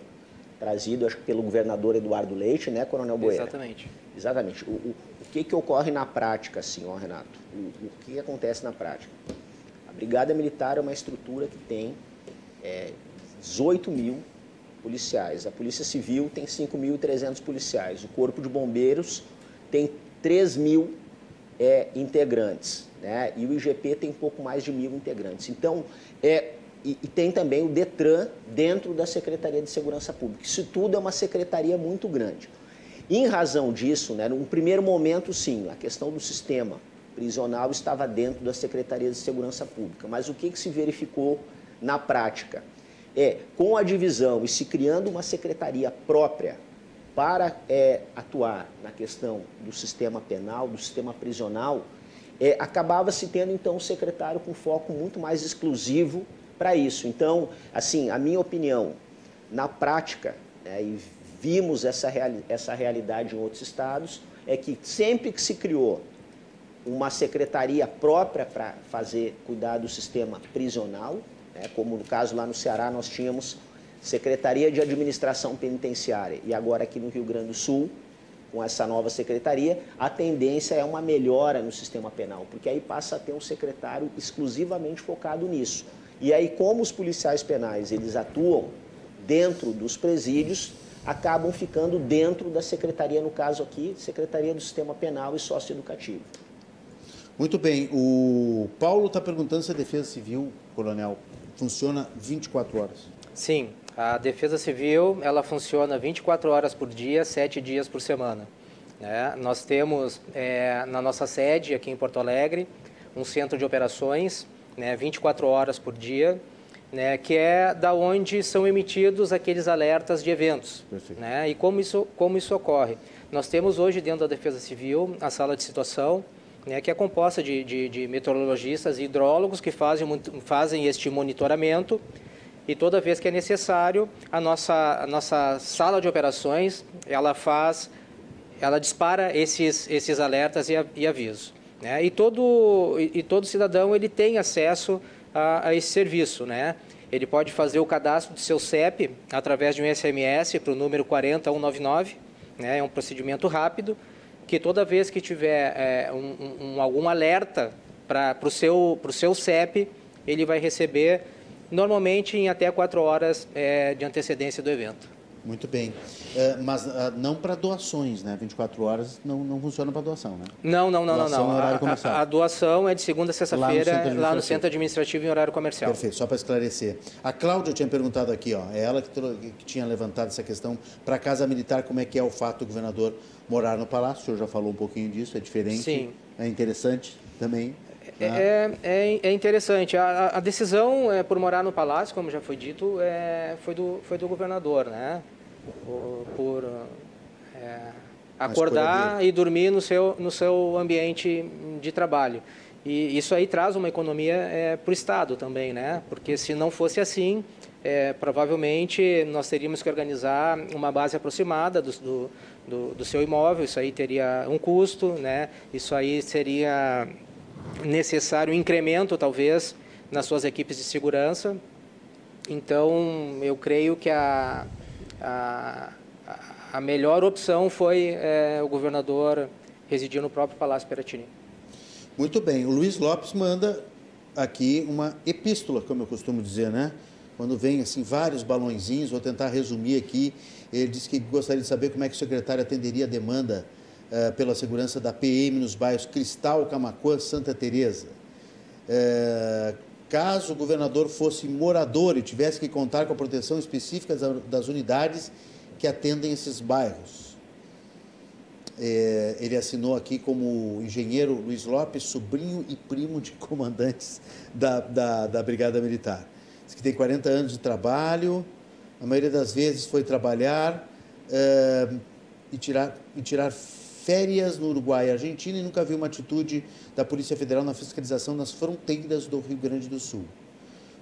trazida, acho que pelo governador Eduardo Leite, né, Coronel Boeira? Exatamente. Exatamente. O, o, o que, que ocorre na prática, assim, ó, Renato? O, o que acontece na prática? A Brigada Militar é uma estrutura que tem é, 18 mil policiais. A Polícia Civil tem 5.300 policiais. O Corpo de Bombeiros tem 3 mil é, integrantes. Né? E o IGP tem pouco mais de mil integrantes. Então, é, e, e, tem também o DETRAN dentro da Secretaria de Segurança Pública. Isso tudo é uma secretaria muito grande. Em razão disso, né, num primeiro momento, sim, a questão do sistema prisional estava dentro da Secretaria de Segurança Pública. Mas o que, que se verificou na prática? É, com a divisão e se criando uma secretaria própria para é, atuar na questão do sistema penal, do sistema prisional, é, acabava se tendo então um secretário com foco muito mais exclusivo para isso. Então, assim, a minha opinião, na prática, né, e vimos essa, reali essa realidade em outros estados, é que sempre que se criou uma secretaria própria para fazer cuidar do sistema prisional, né, como no caso lá no Ceará nós tínhamos Secretaria de Administração Penitenciária e agora aqui no Rio Grande do Sul, com essa nova secretaria, a tendência é uma melhora no sistema penal, porque aí passa a ter um secretário exclusivamente focado nisso. E aí, como os policiais penais eles atuam dentro dos presídios, acabam ficando dentro da secretaria, no caso aqui, Secretaria do Sistema Penal e Socioeducativo. Muito bem. O Paulo está perguntando se a Defesa Civil, Coronel, funciona 24 horas. Sim, a Defesa Civil ela funciona 24 horas por dia, 7 dias por semana. Né? Nós temos é, na nossa sede aqui em Porto Alegre um centro de operações, né, 24 horas por dia, né, que é da onde são emitidos aqueles alertas de eventos. Né? E como isso, como isso ocorre? Nós temos hoje dentro da Defesa Civil a sala de situação, né, que é composta de, de, de meteorologistas e hidrólogos que fazem, fazem este monitoramento e toda vez que é necessário, a nossa, a nossa sala de operações, ela faz, ela dispara esses, esses alertas e, e avisos. Né? E, todo, e, e todo cidadão ele tem acesso a, a esse serviço. Né? Ele pode fazer o cadastro do seu CEP através de um SMS para o número 40199. Né? É um procedimento rápido que toda vez que tiver é, um, um, algum alerta para o seu, seu CEP, ele vai receber normalmente em até quatro horas é, de antecedência do evento. Muito bem. É, mas uh, não para doações, né? 24 horas não, não funciona para doação, né? Não, não, não, doação não. não. horário comercial. A, a, doação é de segunda a sexta-feira lá, lá, no centro administrativo em horário comercial. Perfeito, só para esclarecer. A Cláudia tinha perguntado aqui, ó, é ela que, que tinha levantado essa questão para a Casa Militar, como é que é o fato do governador morar no palácio? O senhor já falou um pouquinho disso, é diferente. Sim. É interessante também. É, é, é, interessante. A, a, decisão é, por morar no palácio, como já foi dito, é, foi, do, foi do governador, né? Por, por é, acordar e dormir no seu, no seu ambiente de trabalho. E isso aí traz uma economia é, para o Estado também, né? Porque se não fosse assim, é, provavelmente nós teríamos que organizar uma base aproximada do, do, do, do seu imóvel, isso aí teria um custo, né? Isso aí seria necessário um incremento, talvez, nas suas equipes de segurança. Então, eu creio que a, a, a melhor opção foi é, o governador residir no próprio Palácio Peratini. Muito bem. O Luiz Lopes manda aqui uma epístola, como eu costumo dizer, né? Quando vem assim vários balãozinhos, vou tentar resumir aqui. Ele disse que gostaria de saber como é que o secretário atenderia a demanda uh, pela segurança da PM nos bairros Cristal, Camacuã, Santa Teresa. Uh, caso o governador fosse morador e tivesse que contar com a proteção específica das unidades que atendem esses bairros. É, ele assinou aqui como engenheiro Luiz Lopes, sobrinho e primo de comandantes da, da, da Brigada Militar. Diz que tem 40 anos de trabalho, a maioria das vezes foi trabalhar uh, e, tirar, e tirar férias no Uruguai e Argentina e nunca viu uma atitude da Polícia Federal na fiscalização nas fronteiras do Rio Grande do Sul.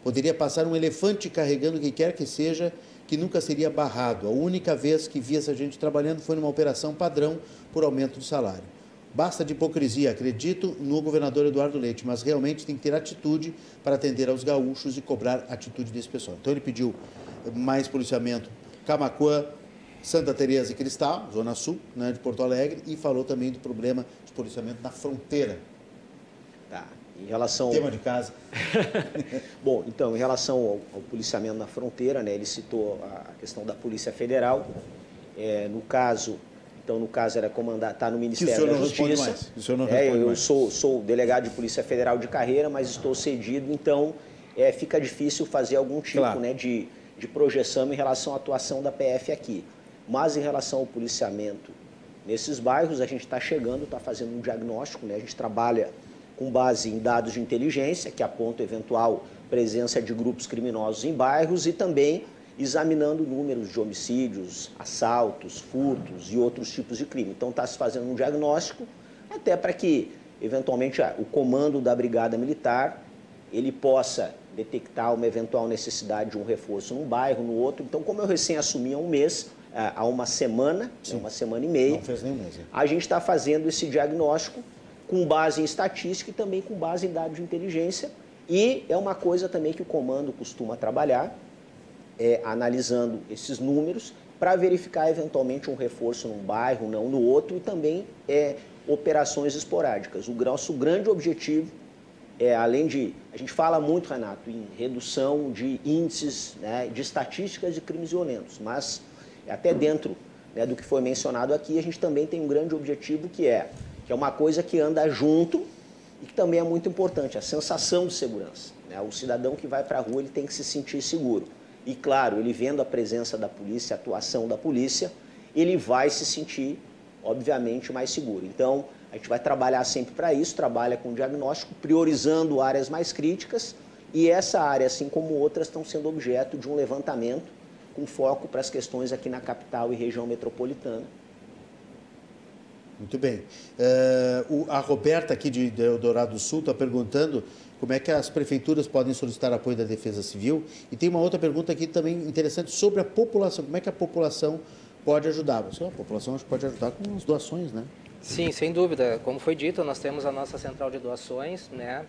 Poderia passar um elefante carregando o que quer que seja, que nunca seria barrado. A única vez que vi essa gente trabalhando foi numa operação padrão por aumento de salário. Basta de hipocrisia, acredito no governador Eduardo Leite, mas realmente tem que ter atitude para atender aos gaúchos e cobrar atitude desse pessoal. Então ele pediu mais policiamento Camacuã, Santa Teresa e Cristal, Zona Sul, né, de Porto Alegre, e falou também do problema de policiamento na fronteira. Tá. Em relação tema de casa. Bom, então, em relação ao, ao, policiamento na fronteira, né, ele citou a questão da Polícia Federal. É, no caso, então, no caso, era comandar, está no Ministério da Justiça. O senhor não é, eu mais. sou, sou delegado de Polícia Federal de carreira, mas estou cedido, então é, fica difícil fazer algum tipo claro. né, de, de projeção em relação à atuação da PF aqui. Mas em relação ao policiamento nesses bairros, a gente está chegando, está fazendo um diagnóstico, né? a gente trabalha com base em dados de inteligência, que apontam eventual presença de grupos criminosos em bairros e também examinando números de homicídios, assaltos, furtos e outros tipos de crime. Então está se fazendo um diagnóstico até para que, eventualmente, o comando da Brigada Militar ele possa detectar uma eventual necessidade de um reforço num bairro, no outro. Então, como eu recém assumi há um mês, há uma semana, né, uma semana e meia, Não fez nem mês, a gente está fazendo esse diagnóstico com base em estatística e também com base em dados de inteligência. E é uma coisa também que o comando costuma trabalhar, é, analisando esses números para verificar eventualmente um reforço num bairro, não no outro, e também é, operações esporádicas. O nosso grande objetivo é, além de. A gente fala muito, Renato, em redução de índices, né, de estatísticas de crimes violentos, mas até dentro né, do que foi mencionado aqui, a gente também tem um grande objetivo que é, que é uma coisa que anda junto e que também é muito importante, a sensação de segurança. Né? O cidadão que vai para a rua ele tem que se sentir seguro. E claro, ele vendo a presença da polícia, a atuação da polícia, ele vai se sentir, obviamente, mais seguro. Então, a gente vai trabalhar sempre para isso, trabalha com diagnóstico, priorizando áreas mais críticas, e essa área, assim como outras, estão sendo objeto de um levantamento com foco para as questões aqui na capital e região metropolitana. Muito bem. Uh, a Roberta, aqui de Eldorado do Sul, está perguntando como é que as prefeituras podem solicitar apoio da Defesa Civil. E tem uma outra pergunta aqui também interessante sobre a população. Como é que a população pode ajudar? A população pode ajudar com as doações, né? Sim, sem dúvida. Como foi dito, nós temos a nossa central de doações, né?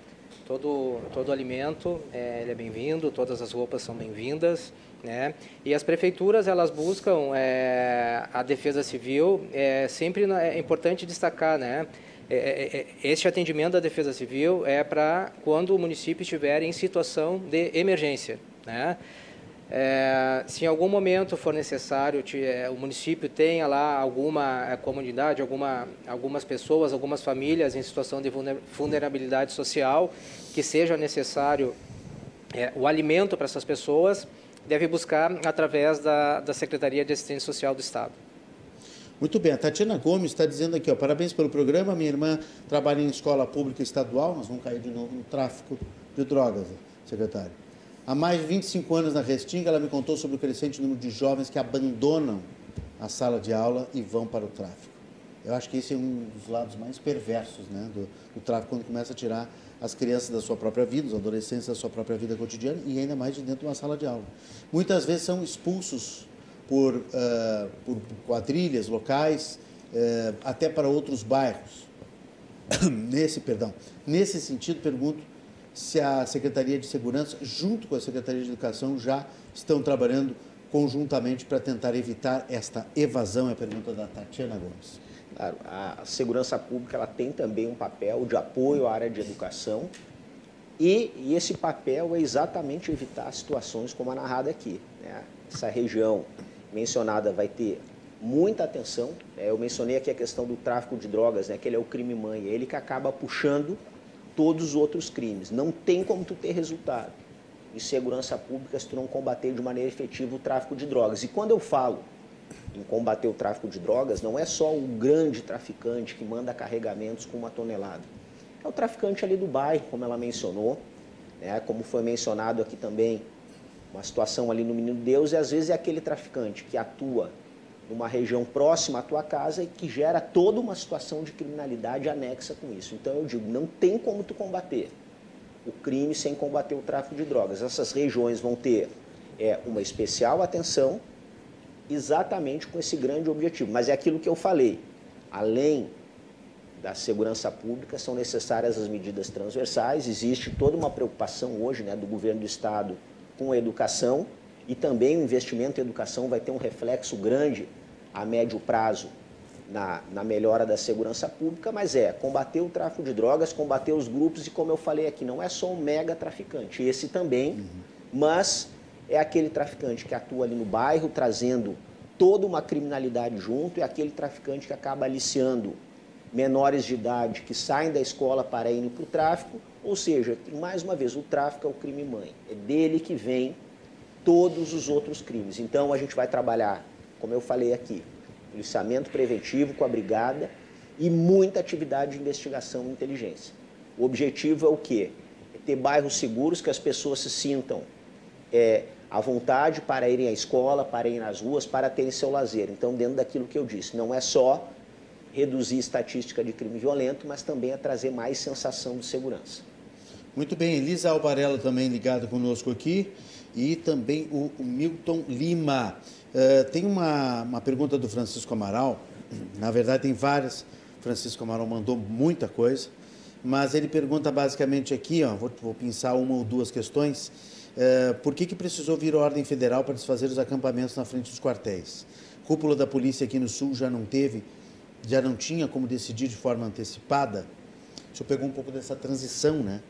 Todo, todo alimento é, ele é bem-vindo, todas as roupas são bem-vindas. Né? E as prefeituras elas buscam é, a defesa civil. É sempre é importante destacar, né? É, é, é, este atendimento da defesa civil é para quando o município estiver em situação de emergência, né? É, se em algum momento for necessário, o município tenha lá alguma comunidade, alguma, algumas pessoas, algumas famílias em situação de vulnerabilidade social, que seja necessário o alimento para essas pessoas, deve buscar através da, da Secretaria de Assistência Social do Estado. Muito bem, a Tatiana Gomes está dizendo aqui, ó, parabéns pelo programa, minha irmã trabalha em escola pública estadual, nós vamos cair de novo no tráfico de drogas, secretário. Há mais de 25 anos na Restinga, ela me contou sobre o crescente número de jovens que abandonam a sala de aula e vão para o tráfico. Eu acho que esse é um dos lados mais perversos né, do, do tráfico, quando começa a tirar as crianças da sua própria vida, os adolescentes da sua própria vida cotidiana e ainda mais de dentro de uma sala de aula. Muitas vezes são expulsos por, uh, por quadrilhas locais, uh, até para outros bairros. Nesse, perdão, nesse sentido, pergunto se a Secretaria de Segurança, junto com a Secretaria de Educação, já estão trabalhando conjuntamente para tentar evitar esta evasão, é a pergunta da Tatiana Gomes. A segurança pública ela tem também um papel de apoio à área de educação e, e esse papel é exatamente evitar situações como a narrada aqui. Né? Essa região mencionada vai ter muita atenção. É, eu mencionei aqui a questão do tráfico de drogas, né, que ele é o crime mãe, é ele que acaba puxando todos os outros crimes. Não tem como tu ter resultado em segurança pública se tu não combater de maneira efetiva o tráfico de drogas. E quando eu falo em combater o tráfico de drogas não é só o grande traficante que manda carregamentos com uma tonelada. É o traficante ali do bairro, como ela mencionou, né? como foi mencionado aqui também uma situação ali no Menino Deus e às vezes é aquele traficante que atua numa região próxima à tua casa e que gera toda uma situação de criminalidade anexa com isso. Então eu digo, não tem como tu combater o crime sem combater o tráfico de drogas. Essas regiões vão ter é, uma especial atenção exatamente com esse grande objetivo. Mas é aquilo que eu falei, além da segurança pública, são necessárias as medidas transversais, existe toda uma preocupação hoje né, do governo do Estado com a educação e também o investimento em educação vai ter um reflexo grande a médio prazo na, na, melhora da segurança pública, mas é combater o tráfico de drogas, combater os grupos e, como eu falei aqui, não é só um mega traficante, esse também, uhum. mas é aquele traficante que atua ali no bairro, trazendo toda uma criminalidade junto, é aquele traficante que acaba aliciando menores de idade que saem da escola para irem para o tráfico, ou seja, mais uma vez, o tráfico é o crime mãe, é dele que vem todos os outros crimes. Então a gente vai trabalhar, como eu falei aqui, policiamento preventivo com a brigada e muita atividade de investigação e inteligência. O objetivo é o quê? É ter bairros seguros que as pessoas se sintam é, à vontade para irem à escola, para irem nas ruas, para terem seu lazer. Então, dentro daquilo que eu disse, não é só reduzir estatística de crime violento, mas também a trazer mais sensação de segurança. Muito bem, Elisa Albarella também ligada conosco aqui e também o, o Milton Lima. Uh, tem uma, uma pergunta do Francisco Amaral, na verdade tem várias, Francisco Amaral mandou muita coisa, mas ele pergunta basicamente aqui, ó, vou, vou pensar uma ou duas questões, uh, por que, que precisou vir ordem federal para desfazer os acampamentos na frente dos quartéis? Cúpula da polícia aqui no Sul já não teve, já não tinha como decidir de forma antecipada? O senhor pegou um pouco dessa transição, né?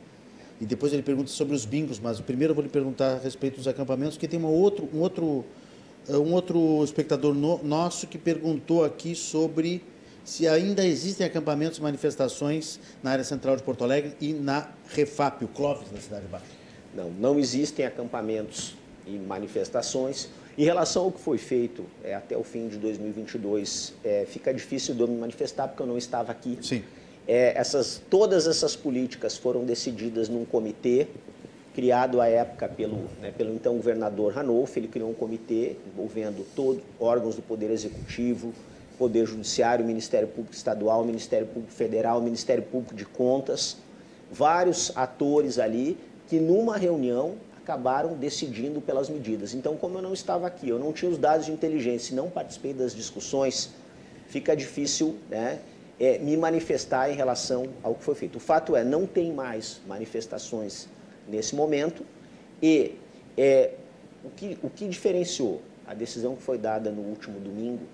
E depois ele pergunta sobre os bingos, mas primeiro eu vou lhe perguntar a respeito dos acampamentos, porque tem uma outro, um, outro, eh, um outro espectador no, nosso que perguntou aqui sobre se ainda existem acampamentos, manifestações na área central de Porto Alegre e na Refap, o Clóvis da Cidade Baixa. Não, não existem acampamentos e manifestações. Em relação ao que foi feito é, até o fim de 2022, é, fica difícil de eu me manifestar porque eu não estava aqui. Sim. É, essas, todas essas políticas foram decididas num comitê criado à época pelo, né, pelo então governador Ranolfo. Ele criou um comitê envolvendo todos órgãos do Poder Executivo, Poder Judiciário, Ministério Público Estadual, Ministério Público Federal, Ministério Público de Contas, vários atores ali que numa reunião acabaram decidindo pelas medidas. Então, como eu não estava aqui, eu não tinha os dados de inteligência não participei das discussões, fica difícil né, é, me manifestar em relação ao que foi feito. O fato é, não tem mais manifestações nesse momento e é, o, que, o que diferenciou a decisão que foi dada no último domingo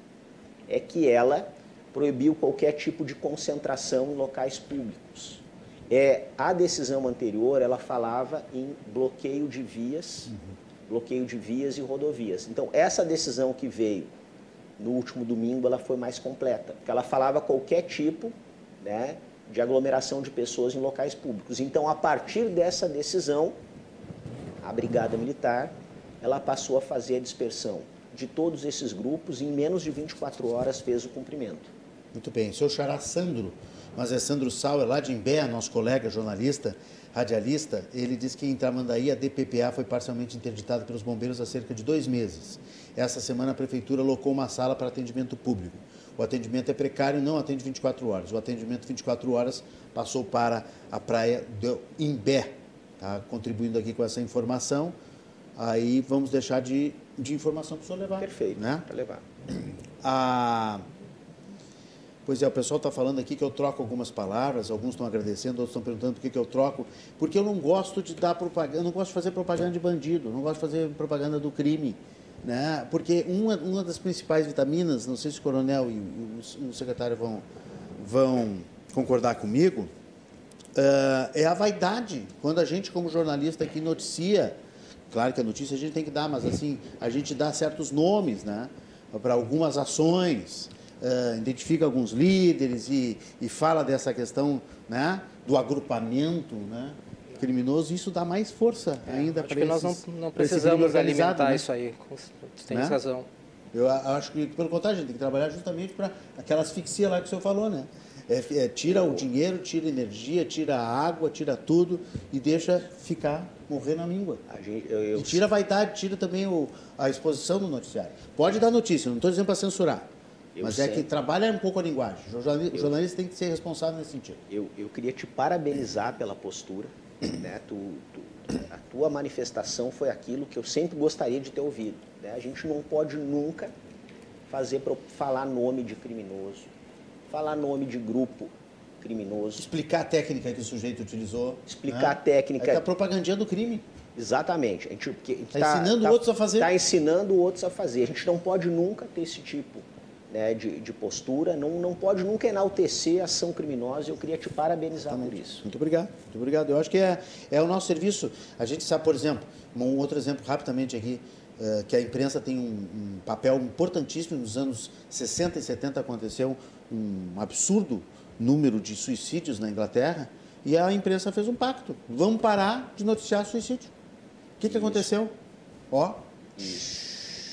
é que ela proibiu qualquer tipo de concentração em locais públicos. É, a decisão anterior, ela falava em bloqueio de vias, uhum. bloqueio de vias e rodovias. Então, essa decisão que veio no último domingo ela foi mais completa, porque ela falava qualquer tipo né, de aglomeração de pessoas em locais públicos. Então, a partir dessa decisão, a Brigada Militar ela passou a fazer a dispersão de todos esses grupos e em menos de 24 horas fez o cumprimento. Muito bem. Seu xará Sandro, mas é Sandro Sauer, lá de Imbé, nosso colega jornalista, radialista, ele diz que em Tramandaí a DPPA foi parcialmente interditada pelos bombeiros há cerca de dois meses. Essa semana a prefeitura locou uma sala para atendimento público. O atendimento é precário, não atende 24 horas. O atendimento 24 horas passou para a praia do Imbé, tá? contribuindo aqui com essa informação. Aí vamos deixar de, de informação para o senhor levar. Perfeito, né? para levar. A... Pois é, o pessoal está falando aqui que eu troco algumas palavras, alguns estão agradecendo, outros estão perguntando por que, que eu troco, porque eu não gosto de dar propaganda, não gosto de fazer propaganda de bandido, não gosto de fazer propaganda do crime. Né? Porque uma, uma das principais vitaminas, não sei se o coronel e o, o secretário vão, vão concordar comigo, uh, é a vaidade. Quando a gente, como jornalista aqui, noticia, claro que a notícia a gente tem que dar, mas assim, a gente dá certos nomes né? para algumas ações, uh, identifica alguns líderes e, e fala dessa questão né? do agrupamento, né? criminoso, isso dá mais força é, ainda para que nós não, não precisamos alimentar né? isso aí. Você tem né? razão. Eu acho que, pelo contrário, a gente tem que trabalhar justamente para aquela asfixia lá que o senhor falou, né? É, é, tira o dinheiro, tira energia, tira a água, tira tudo e deixa ficar morrer na míngua. A gente, eu, eu... E tira a vaidade, tira também o, a exposição do noticiário. Pode dar notícia, não estou dizendo para censurar. Eu mas é que trabalha um pouco a linguagem. O jornalista, eu, jornalista tem que ser responsável nesse sentido. Eu, eu queria te parabenizar pela postura. Né? Tu, tu, a tua manifestação foi aquilo que eu sempre gostaria de ter ouvido. Né? A gente não pode nunca fazer falar nome de criminoso, falar nome de grupo criminoso. Explicar a técnica que o sujeito utilizou. Explicar né? a técnica. Está propagandando o crime. Exatamente. A gente está tá ensinando tá, outros a fazer. Está ensinando outros a fazer. A gente não pode nunca ter esse tipo né, de, de, postura, não, não pode nunca enaltecer a ação criminosa. Eu queria te parabenizar Exatamente. por isso. Muito obrigado. Muito obrigado. Eu acho que é, é o nosso serviço. A gente sabe, por exemplo, um outro exemplo rapidamente aqui. Uh, que a imprensa tem um, um, papel importantíssimo. Nos anos 60 e 70 aconteceu um absurdo número de suicídios na Inglaterra e a imprensa fez um pacto. Vamos parar de noticiar suicídio. O que, que aconteceu? Ó,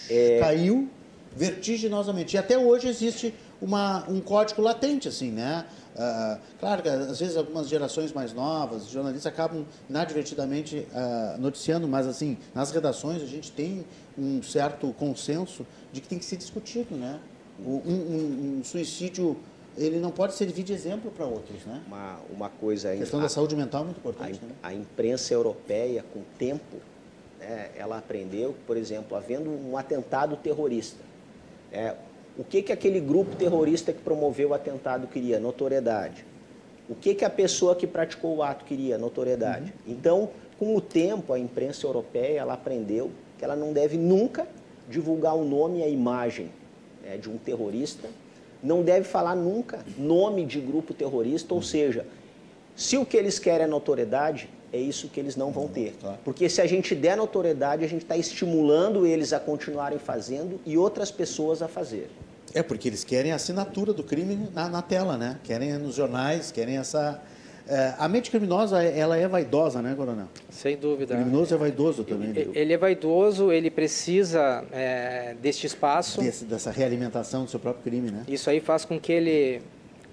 é... caiu vertiginosamente. E até hoje existe uma, um código latente, assim, né? Uh, claro que às vezes algumas gerações mais novas, jornalistas acabam inadvertidamente uh, noticiando, mas assim, nas redações a gente tem um certo consenso de que tem que ser discutido, né? Um, um, um suicídio ele não pode servir de exemplo para outros, né? Uma, uma coisa... A questão a, da saúde mental é muito importante, a, né? a imprensa europeia, com o tempo, né, ela aprendeu, por exemplo, havendo um atentado terrorista, é, o que, que aquele grupo terrorista que promoveu o atentado queria? Notoriedade. O que, que a pessoa que praticou o ato queria? Notoriedade. Uhum. Então, com o tempo, a imprensa europeia ela aprendeu que ela não deve nunca divulgar o nome e a imagem né, de um terrorista não deve falar nunca nome de grupo terrorista, ou seja, se o que eles querem é notoriedade, é isso que eles não vão ter. Porque se a gente der notoriedade, a gente está estimulando eles a continuarem fazendo e outras pessoas a fazer. É, porque eles querem a assinatura do crime na, na tela, né? Querem nos jornais, querem essa, é, a mente criminosa, ela é vaidosa, né, Coronel? Sem dúvida. O criminoso é vaidoso também. Ele, ele é vaidoso, ele precisa é, deste espaço. Desse, dessa realimentação do seu próprio crime, né? Isso aí faz com que ele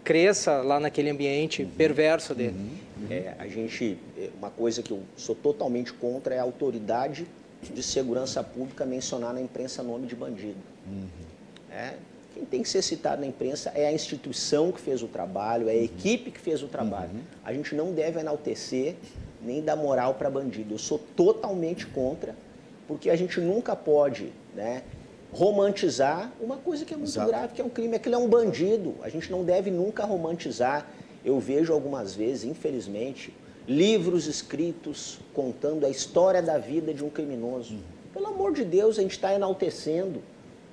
cresça lá naquele ambiente uhum. perverso dele. Uhum. Uhum. É, a gente, é, uma coisa que eu sou totalmente contra é a autoridade de segurança pública mencionar na imprensa nome de bandido. Uhum. É, quem tem que ser citado na imprensa é a instituição que fez o trabalho, é a uhum. equipe que fez o trabalho. Uhum. A gente não deve enaltecer nem dar moral para bandido. Eu sou totalmente contra, porque a gente nunca pode né, romantizar uma coisa que é muito Exato. grave, que é um crime. Aquilo é um bandido. A gente não deve nunca romantizar. Eu vejo algumas vezes, infelizmente, livros escritos contando a história da vida de um criminoso. Uhum. Pelo amor de Deus, a gente está enaltecendo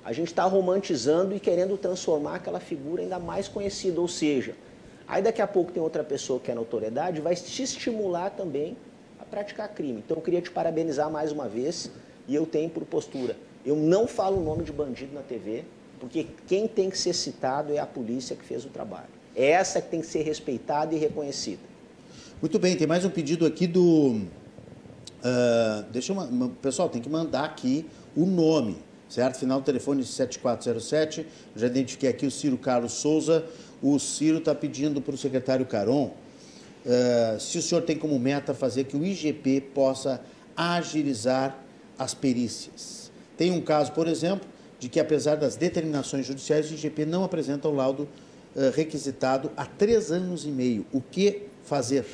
a gente está romantizando e querendo transformar aquela figura ainda mais conhecida. Ou seja, aí daqui a pouco tem outra pessoa que é notoriedade, vai te estimular também a praticar crime. Então eu queria te parabenizar mais uma vez e eu tenho por postura. Eu não falo o nome de bandido na TV, porque quem tem que ser citado é a polícia que fez o trabalho. É essa que tem que ser respeitada e reconhecida. Muito bem, tem mais um pedido aqui do. Uh, deixa eu. Pessoal, tem que mandar aqui o nome certo? Final do telefone 7407. Já identifiquei aqui o Ciro Carlos Souza. O Ciro está pedindo para o secretário Caron uh, se o senhor tem como meta fazer que o IGP possa agilizar as perícias. Tem um caso, por exemplo, de que apesar das determinações judiciais, o IGP não apresenta o laudo uh, requisitado há três anos e meio. O que fazer?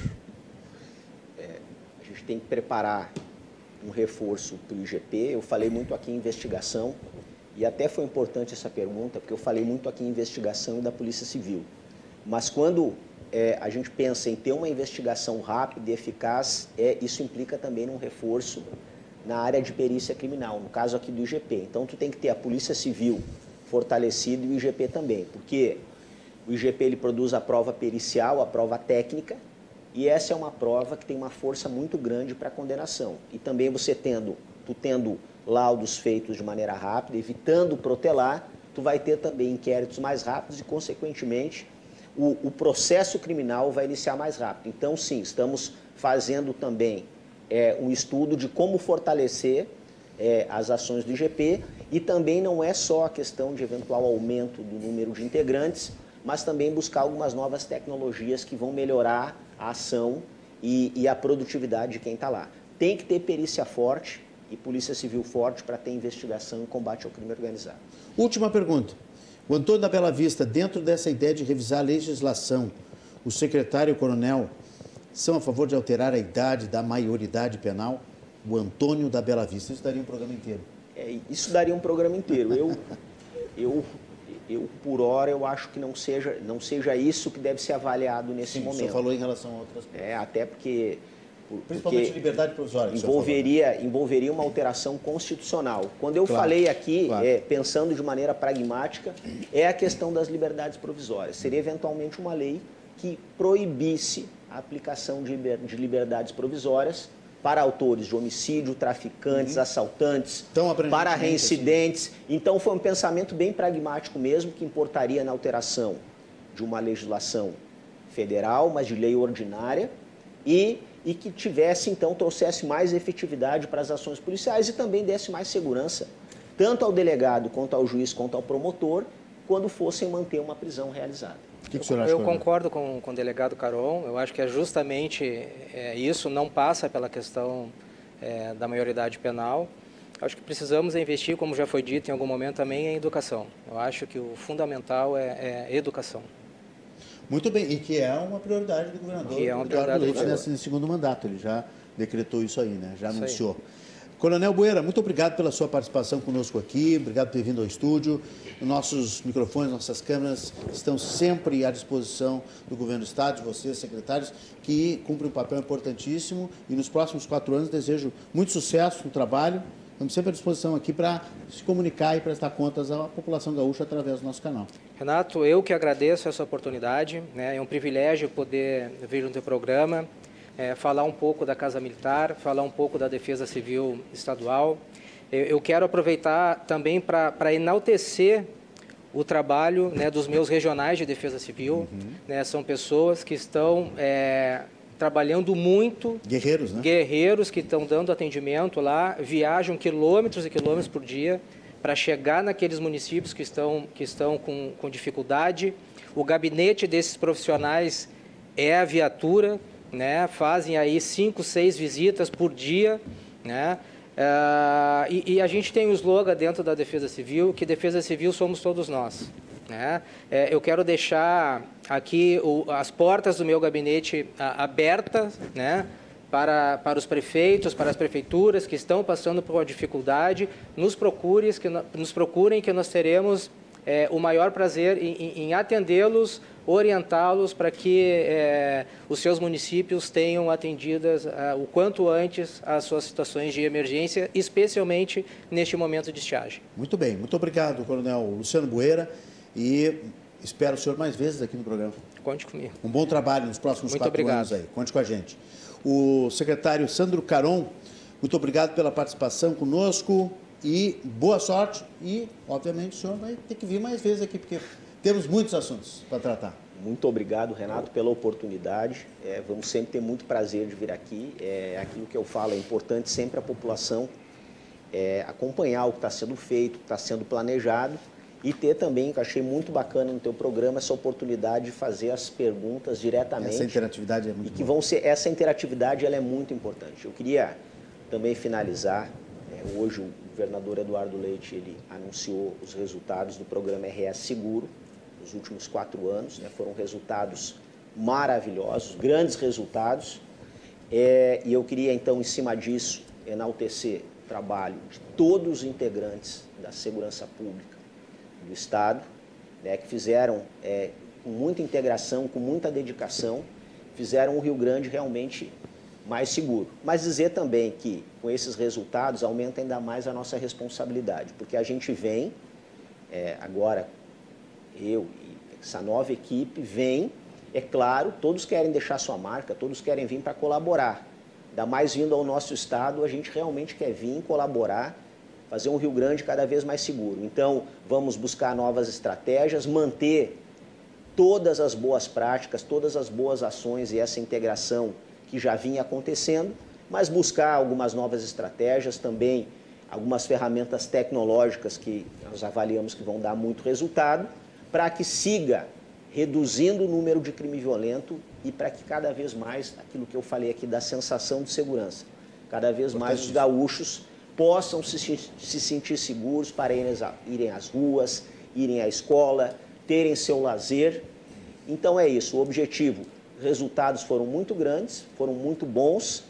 É, a gente tem que preparar um reforço para o IGP. Eu falei muito aqui em investigação, e até foi importante essa pergunta, porque eu falei muito aqui em investigação da Polícia Civil. Mas quando é, a gente pensa em ter uma investigação rápida e eficaz, é, isso implica também um reforço na área de perícia criminal, no caso aqui do IGP. Então, tu tem que ter a Polícia Civil fortalecida e o IGP também, porque o IGP ele produz a prova pericial, a prova técnica, e essa é uma prova que tem uma força muito grande para condenação. E também você tendo, tu tendo laudos feitos de maneira rápida, evitando protelar, tu vai ter também inquéritos mais rápidos e, consequentemente, o, o processo criminal vai iniciar mais rápido. Então, sim, estamos fazendo também é, um estudo de como fortalecer é, as ações do IGP e também não é só a questão de eventual aumento do número de integrantes, mas também buscar algumas novas tecnologias que vão melhorar a ação e, e a produtividade de quem está lá. tem que ter perícia forte e polícia civil forte para ter investigação e combate ao crime organizado. Última pergunta. O Antônio da Bela Vista, dentro dessa ideia de revisar a legislação, o secretário e o coronel são a favor de alterar a idade da maioridade penal? O Antônio da Bela Vista, isso daria um programa inteiro. É, isso daria um programa inteiro. Eu, eu, eu, por hora, eu acho que não seja, não seja isso que deve ser avaliado nesse Sim, momento. Você falou em relação a outras coisas. É, até porque Principalmente porque liberdade provisória. Envolveria, envolveria uma alteração constitucional. Quando eu claro, falei aqui, claro. é, pensando de maneira pragmática, é a questão das liberdades provisórias. Seria eventualmente uma lei que proibisse a aplicação de, de liberdades provisórias para autores de homicídio, traficantes, uhum. assaltantes, para assim. reincidentes. Então foi um pensamento bem pragmático mesmo, que importaria na alteração de uma legislação federal, mas de lei ordinária, e e que tivesse, então, trouxesse mais efetividade para as ações policiais e também desse mais segurança, tanto ao delegado, quanto ao juiz, quanto ao promotor, quando fossem manter uma prisão realizada. Que, que o senhor acha? Eu concordo com, com o delegado Caron, eu acho que é justamente é, isso, não passa pela questão é, da maioridade penal. Acho que precisamos investir, como já foi dito em algum momento, também em educação. Eu acho que o fundamental é, é educação. Muito bem, e que é uma prioridade do governador que é uma prioridade Leite nesse segundo mandato. Ele já decretou isso aí, né? já anunciou. Coronel Bueira, muito obrigado pela sua participação conosco aqui, obrigado por ter vindo ao estúdio. Nossos microfones, nossas câmeras estão sempre à disposição do governo do Estado, de vocês, secretários, que cumprem um papel importantíssimo e nos próximos quatro anos desejo muito sucesso no trabalho Estamos sempre à disposição aqui para se comunicar e prestar contas à população gaúcha através do nosso canal. Renato, eu que agradeço essa oportunidade. Né? É um privilégio poder vir no teu programa, é, falar um pouco da Casa Militar, falar um pouco da Defesa Civil Estadual. Eu, eu quero aproveitar também para enaltecer o trabalho né, dos meus regionais de defesa civil. Uhum. Né, são pessoas que estão é, trabalhando muito. Guerreiros, né? Guerreiros que estão dando atendimento lá, viajam quilômetros e quilômetros por dia para chegar naqueles municípios que estão, que estão com, com dificuldade. O gabinete desses profissionais é a viatura, né? fazem aí cinco, seis visitas por dia. Né? Uh, e, e, a gente tem um slogan dentro da Defesa Civil, que Defesa Civil somos todos nós. Né? É, eu quero deixar aqui o, as portas do meu gabinete a, abertas né? para, para os prefeitos, para as prefeituras que estão passando por uma dificuldade. Nos, procure, que, nos procurem que nós teremos é, o maior prazer em, em atendê-los, orientá-los para que é, os seus municípios tenham atendidas é, o quanto antes as suas situações de emergência, especialmente neste momento de estiagem. Muito bem, muito obrigado, Coronel Luciano Bueira e espero o senhor mais vezes aqui no programa. Conte comigo. Um bom trabalho nos próximos muito quatro obrigado. anos aí. Conte com a gente. O secretário Sandro Caron, muito obrigado pela participação conosco e boa sorte. E, obviamente, o senhor vai ter que vir mais vezes aqui, porque temos muitos assuntos para tratar. Muito obrigado, Renato, pela oportunidade. É, vamos sempre ter muito prazer de vir aqui. É, aquilo que eu falo é importante sempre a população é, acompanhar o que está sendo feito, o que está sendo planejado e ter também, que eu achei muito bacana no teu programa, essa oportunidade de fazer as perguntas diretamente. Essa interatividade é muito E que vão ser, essa interatividade ela é muito importante. Eu queria também finalizar, é, hoje o governador Eduardo Leite, ele anunciou os resultados do programa RS Seguro, nos últimos quatro anos, né, foram resultados maravilhosos, grandes resultados, é, e eu queria então, em cima disso, enaltecer o trabalho de todos os integrantes da segurança pública, do Estado, né, que fizeram é, com muita integração, com muita dedicação, fizeram o Rio Grande realmente mais seguro. Mas dizer também que com esses resultados aumenta ainda mais a nossa responsabilidade, porque a gente vem, é, agora eu e essa nova equipe vem, é claro, todos querem deixar sua marca, todos querem vir para colaborar. Ainda mais vindo ao nosso estado, a gente realmente quer vir colaborar fazer um Rio Grande cada vez mais seguro. Então, vamos buscar novas estratégias, manter todas as boas práticas, todas as boas ações e essa integração que já vinha acontecendo, mas buscar algumas novas estratégias também, algumas ferramentas tecnológicas que nós avaliamos que vão dar muito resultado, para que siga reduzindo o número de crime violento e para que cada vez mais aquilo que eu falei aqui da sensação de segurança cada vez mais os gaúchos possam se, se sentir seguros para irem, às ruas, irem à escola, terem seu lazer. Então é isso, o objetivo. Resultados foram muito grandes, foram muito bons,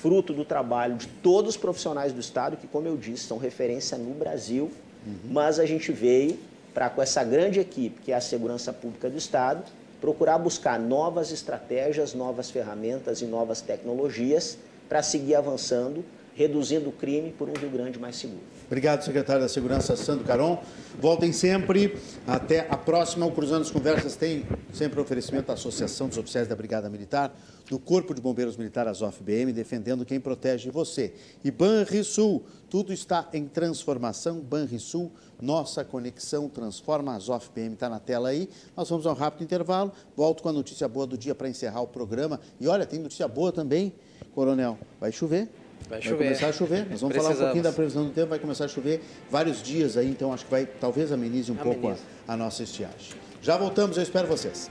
fruto do trabalho de todos os profissionais do Estado, que, como eu disse, são referência no Brasil, uhum. mas a gente veio para, com essa grande equipe, que é a Segurança Pública do Estado, procurar buscar novas estratégias, novas ferramentas e novas tecnologias para seguir avançando reduzindo o crime por um Rio Grande mais seguro. Obrigado, secretário da Segurança, Sandro Caron. Voltem sempre. Até a próxima. O Cruzando as Conversas tem sempre oferecimento da Associação dos Oficiais da Brigada Militar, do Corpo de Bombeiros Militar, ASOF BM, defendendo quem protege você. E Banrisul, tudo está em transformação. Banrisul, nossa conexão transforma. ASOF BM está na tela aí. Nós vamos a um rápido intervalo. Volto com a notícia boa do dia para encerrar o programa. E olha, tem notícia boa também, Coronel. Vai chover. Vai, vai começar a chover. Nós vamos falar um pouquinho da previsão do tempo. Vai começar a chover vários dias aí, então acho que vai talvez amenize um amenize. pouco a, a nossa estiagem. Já voltamos, eu espero vocês.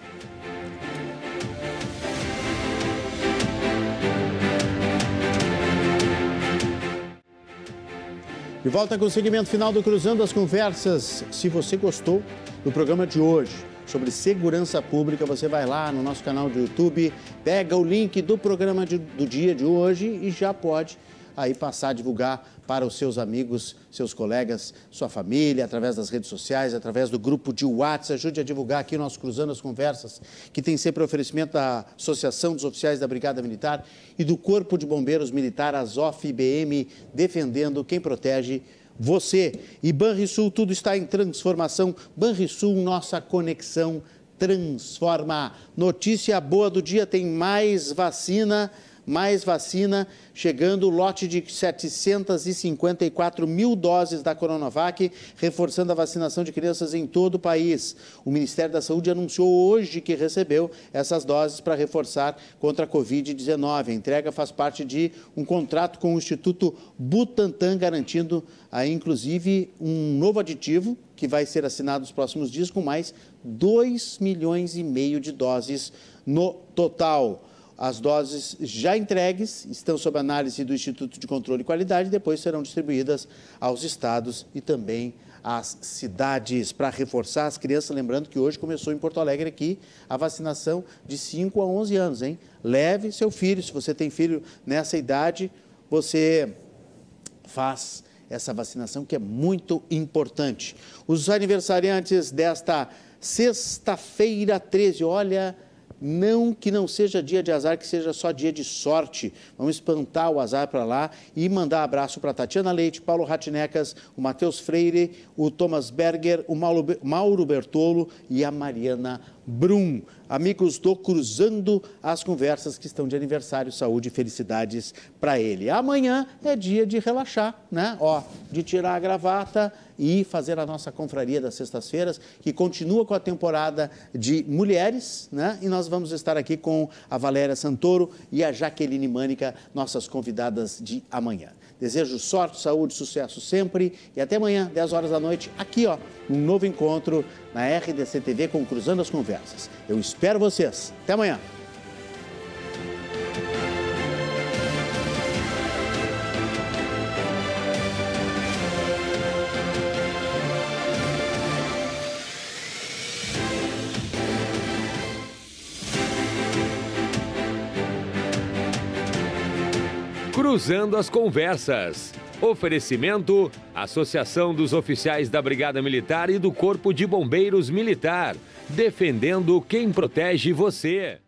De volta com o segmento final do Cruzando as Conversas. Se você gostou do programa de hoje sobre segurança pública, você vai lá no nosso canal do YouTube, pega o link do programa de, do dia de hoje e já pode aí passar a divulgar para os seus amigos, seus colegas, sua família, através das redes sociais, através do grupo de WhatsApp. Ajude a divulgar aqui o nosso Cruzando as Conversas, que tem sempre oferecimento da Associação dos Oficiais da Brigada Militar e do Corpo de Bombeiros Militar, Azof IBM, defendendo quem protege você. E Banrisul, tudo está em transformação. Banrisul, nossa conexão transforma. Notícia boa do dia: tem mais vacina mais vacina, chegando o lote de 754 mil doses da Coronavac, reforçando a vacinação de crianças em todo o país. O Ministério da Saúde anunciou hoje que recebeu essas doses para reforçar contra a Covid-19. A entrega faz parte de um contrato com o Instituto Butantan, garantindo aí, inclusive, um novo aditivo que vai ser assinado nos próximos dias, com mais 2 milhões e meio de doses no total. As doses já entregues estão sob análise do Instituto de Controle e Qualidade e depois serão distribuídas aos estados e também às cidades para reforçar as crianças. Lembrando que hoje começou em Porto Alegre aqui a vacinação de 5 a 11 anos, hein? Leve seu filho, se você tem filho nessa idade, você faz essa vacinação que é muito importante. Os aniversariantes desta sexta-feira 13, olha, não que não seja dia de azar, que seja só dia de sorte. Vamos espantar o azar para lá e mandar abraço para Tatiana Leite, Paulo Ratinecas, o Matheus Freire, o Thomas Berger, o Mauro Bertolo e a Mariana Brum. Amigos do Cruzando as Conversas que estão de aniversário, saúde e felicidades para ele. Amanhã é dia de relaxar, né? Ó, de tirar a gravata e fazer a nossa confraria das sextas-feiras, que continua com a temporada de mulheres, né? E nós vamos estar aqui com a Valéria Santoro e a Jaqueline Mânica, nossas convidadas de amanhã. Desejo sorte, saúde, sucesso sempre e até amanhã, 10 horas da noite, aqui, ó, um novo encontro na RDC TV com Cruzando as Conversas. Eu espero vocês. Até amanhã. Cruzando as Conversas. Oferecimento: Associação dos Oficiais da Brigada Militar e do Corpo de Bombeiros Militar. Defendendo quem protege você.